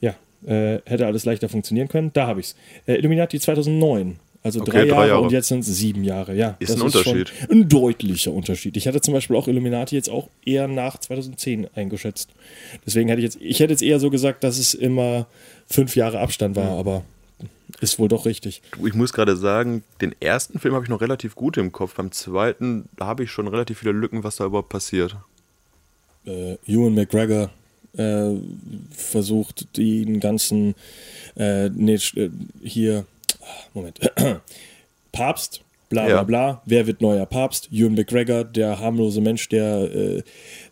Ja, äh, hätte alles leichter funktionieren können. Da habe ich es. Äh, Illuminati 2009. Also Okay, drei, drei Jahre, Jahre. und jetzt sind es sieben Jahre. Ja, Ist ein schon Unterschied. ein deutlicher Unterschied. Ich hatte zum Beispiel auch Illuminati jetzt auch eher nach 2010 eingeschätzt. Deswegen hätte ich jetzt, ich hätte jetzt eher so gesagt, dass es immer fünf Jahre Abstand war, aber ist wohl doch richtig. Ich muss gerade sagen, den ersten Film habe ich noch relativ gut im Kopf. Beim zweiten habe ich schon relativ viele Lücken, was da überhaupt passiert. äh, Ewan McGregor äh, versucht den ganzen äh, nee, äh, hier Moment Papst bla bla Ja. bla wer wird neuer Papst Ewan McGregor der harmlose Mensch der äh,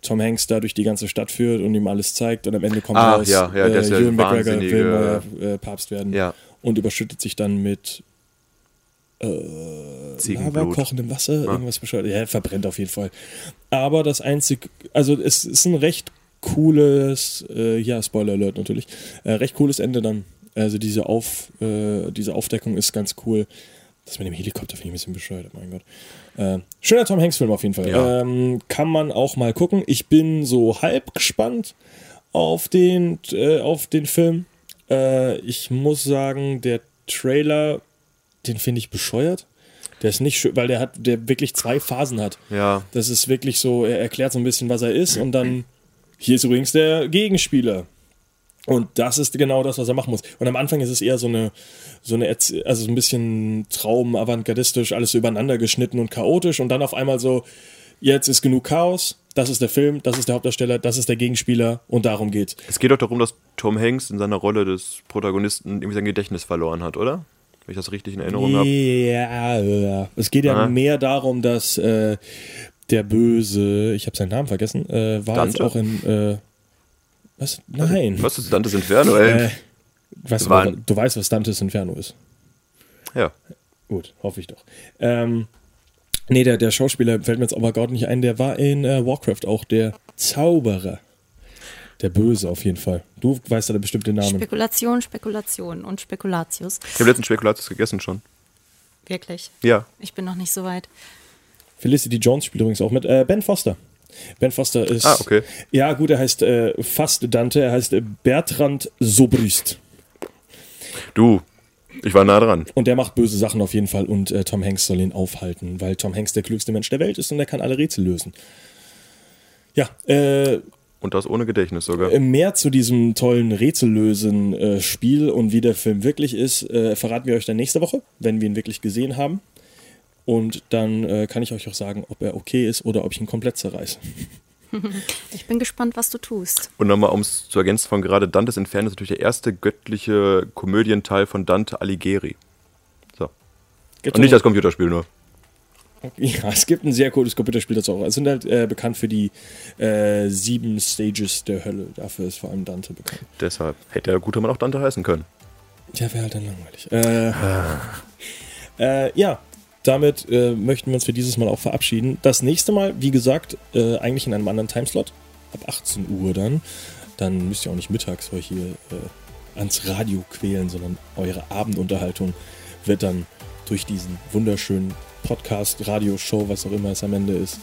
Tom Hanks da durch die ganze Stadt führt und ihm alles zeigt und am Ende kommt Ach, raus ja, ja, ist ja Ewan McGregor will neuer äh, Papst werden Ja. und überschüttet sich dann mit Lava, Ziegenblut. kochendem Wasser, irgendwas bescheuert. Ja, verbrennt auf jeden Fall. Aber das einzig, also es ist ein recht cooles, äh, ja, Spoiler Alert natürlich, äh, recht cooles Ende dann. Also diese, Auf, äh, diese Aufdeckung ist ganz cool. Das mit dem Helikopter finde ich ein bisschen bescheuert, mein Gott. Äh, schöner Tom Hanks-Film auf jeden Fall. Ja. Ähm, kann man auch mal gucken. Ich bin so halb gespannt auf den, äh, auf den Film. Äh, ich muss sagen, der Trailer, den finde ich bescheuert. Der ist nicht schön, weil der hat, der wirklich zwei Phasen hat. Ja. Das ist wirklich so, er erklärt so ein bisschen, was er ist und dann, hier ist übrigens der Gegenspieler. Und das ist genau das, was er machen muss. Und am Anfang ist es eher so eine, so eine, also so ein bisschen Traum, avantgardistisch, alles so übereinander geschnitten und chaotisch. Und dann auf einmal so, jetzt ist genug Chaos, das ist der Film, das ist der Hauptdarsteller, das ist der Gegenspieler und darum geht's. Es geht doch darum, dass Tom Hanks in seiner Rolle des Protagonisten irgendwie sein Gedächtnis verloren hat, oder? Wenn ich das richtig in Erinnerung habe. Ja, ja. es geht ja Aha. mehr darum, dass äh, der Böse, ich habe seinen Namen vergessen, äh, war jetzt Dante? auch in, äh, was? Nein. Was ist Dantes Inferno, ey? Äh, weißt du, War- du weißt, was Dantes Inferno ist. Ja. Gut, hoffe ich doch. Ähm, nee, der, der Schauspieler fällt mir jetzt aber gerade nicht ein, der war in äh, Warcraft auch der Zauberer. Der Böse auf jeden Fall. Du weißt ja bestimmt den Namen. Spekulation, Spekulation und Spekulatius. Ich habe letzten Spekulatius gegessen schon. Wirklich. Ja. Ich bin noch nicht so weit. Felicity Jones spielt übrigens auch mit. Äh, ben Foster. Ben Foster ist. Ah, okay. Ja, gut, er heißt äh, fast Dante, er heißt äh, Bertrand Sobrist. Du, ich war nah dran. Und der macht böse Sachen auf jeden Fall und äh, Tom Hanks soll ihn aufhalten, weil Tom Hanks der klügste Mensch der Welt ist und er kann alle Rätsel lösen. Ja, äh, Und das ohne Gedächtnis sogar. Äh, Mehr zu diesem tollen Rätsellösen-Spiel und wie der Film wirklich ist, äh, verraten wir euch dann nächste Woche, wenn wir ihn wirklich gesehen haben. Und dann äh, kann ich euch auch sagen, ob er okay ist oder ob ich ihn komplett zerreiße. Ich bin gespannt, was du tust. Und nochmal, um es zu ergänzen von gerade, Dantes Inferno ist natürlich der erste göttliche Komödienteil von Dante Alighieri. So. Gibt Und nicht das Computerspiel nur. Ja, es gibt ein sehr cooles Computerspiel dazu auch. Es sind halt äh, bekannt für die äh, sieben Stages der Hölle. Dafür ist vor allem Dante bekannt. Deshalb hätte der gute Mann auch Dante heißen können. Ja, wäre halt dann langweilig. Äh, äh, ja, damit äh, möchten wir uns für dieses Mal auch verabschieden. Das nächste Mal, wie gesagt, äh, eigentlich in einem anderen Timeslot. Ab 18 Uhr dann. Dann müsst ihr auch nicht mittags euch hier äh, ans Radio quälen, sondern eure Abendunterhaltung wird dann durch diesen wunderschönen Podcast, Radioshow, was auch immer es am Ende ist,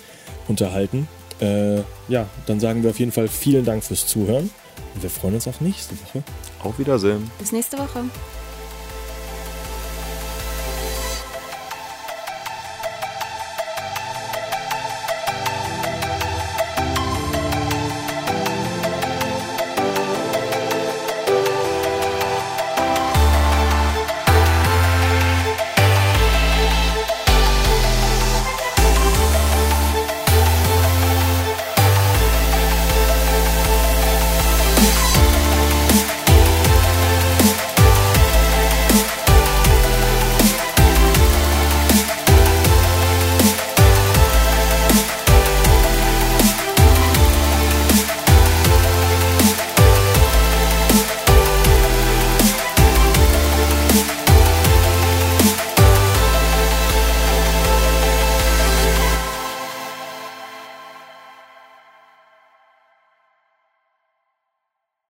unterhalten. Äh, ja, dann sagen wir auf jeden Fall vielen Dank fürs Zuhören. Und wir freuen uns auf nächste Woche. Auf Wiedersehen. Bis nächste Woche.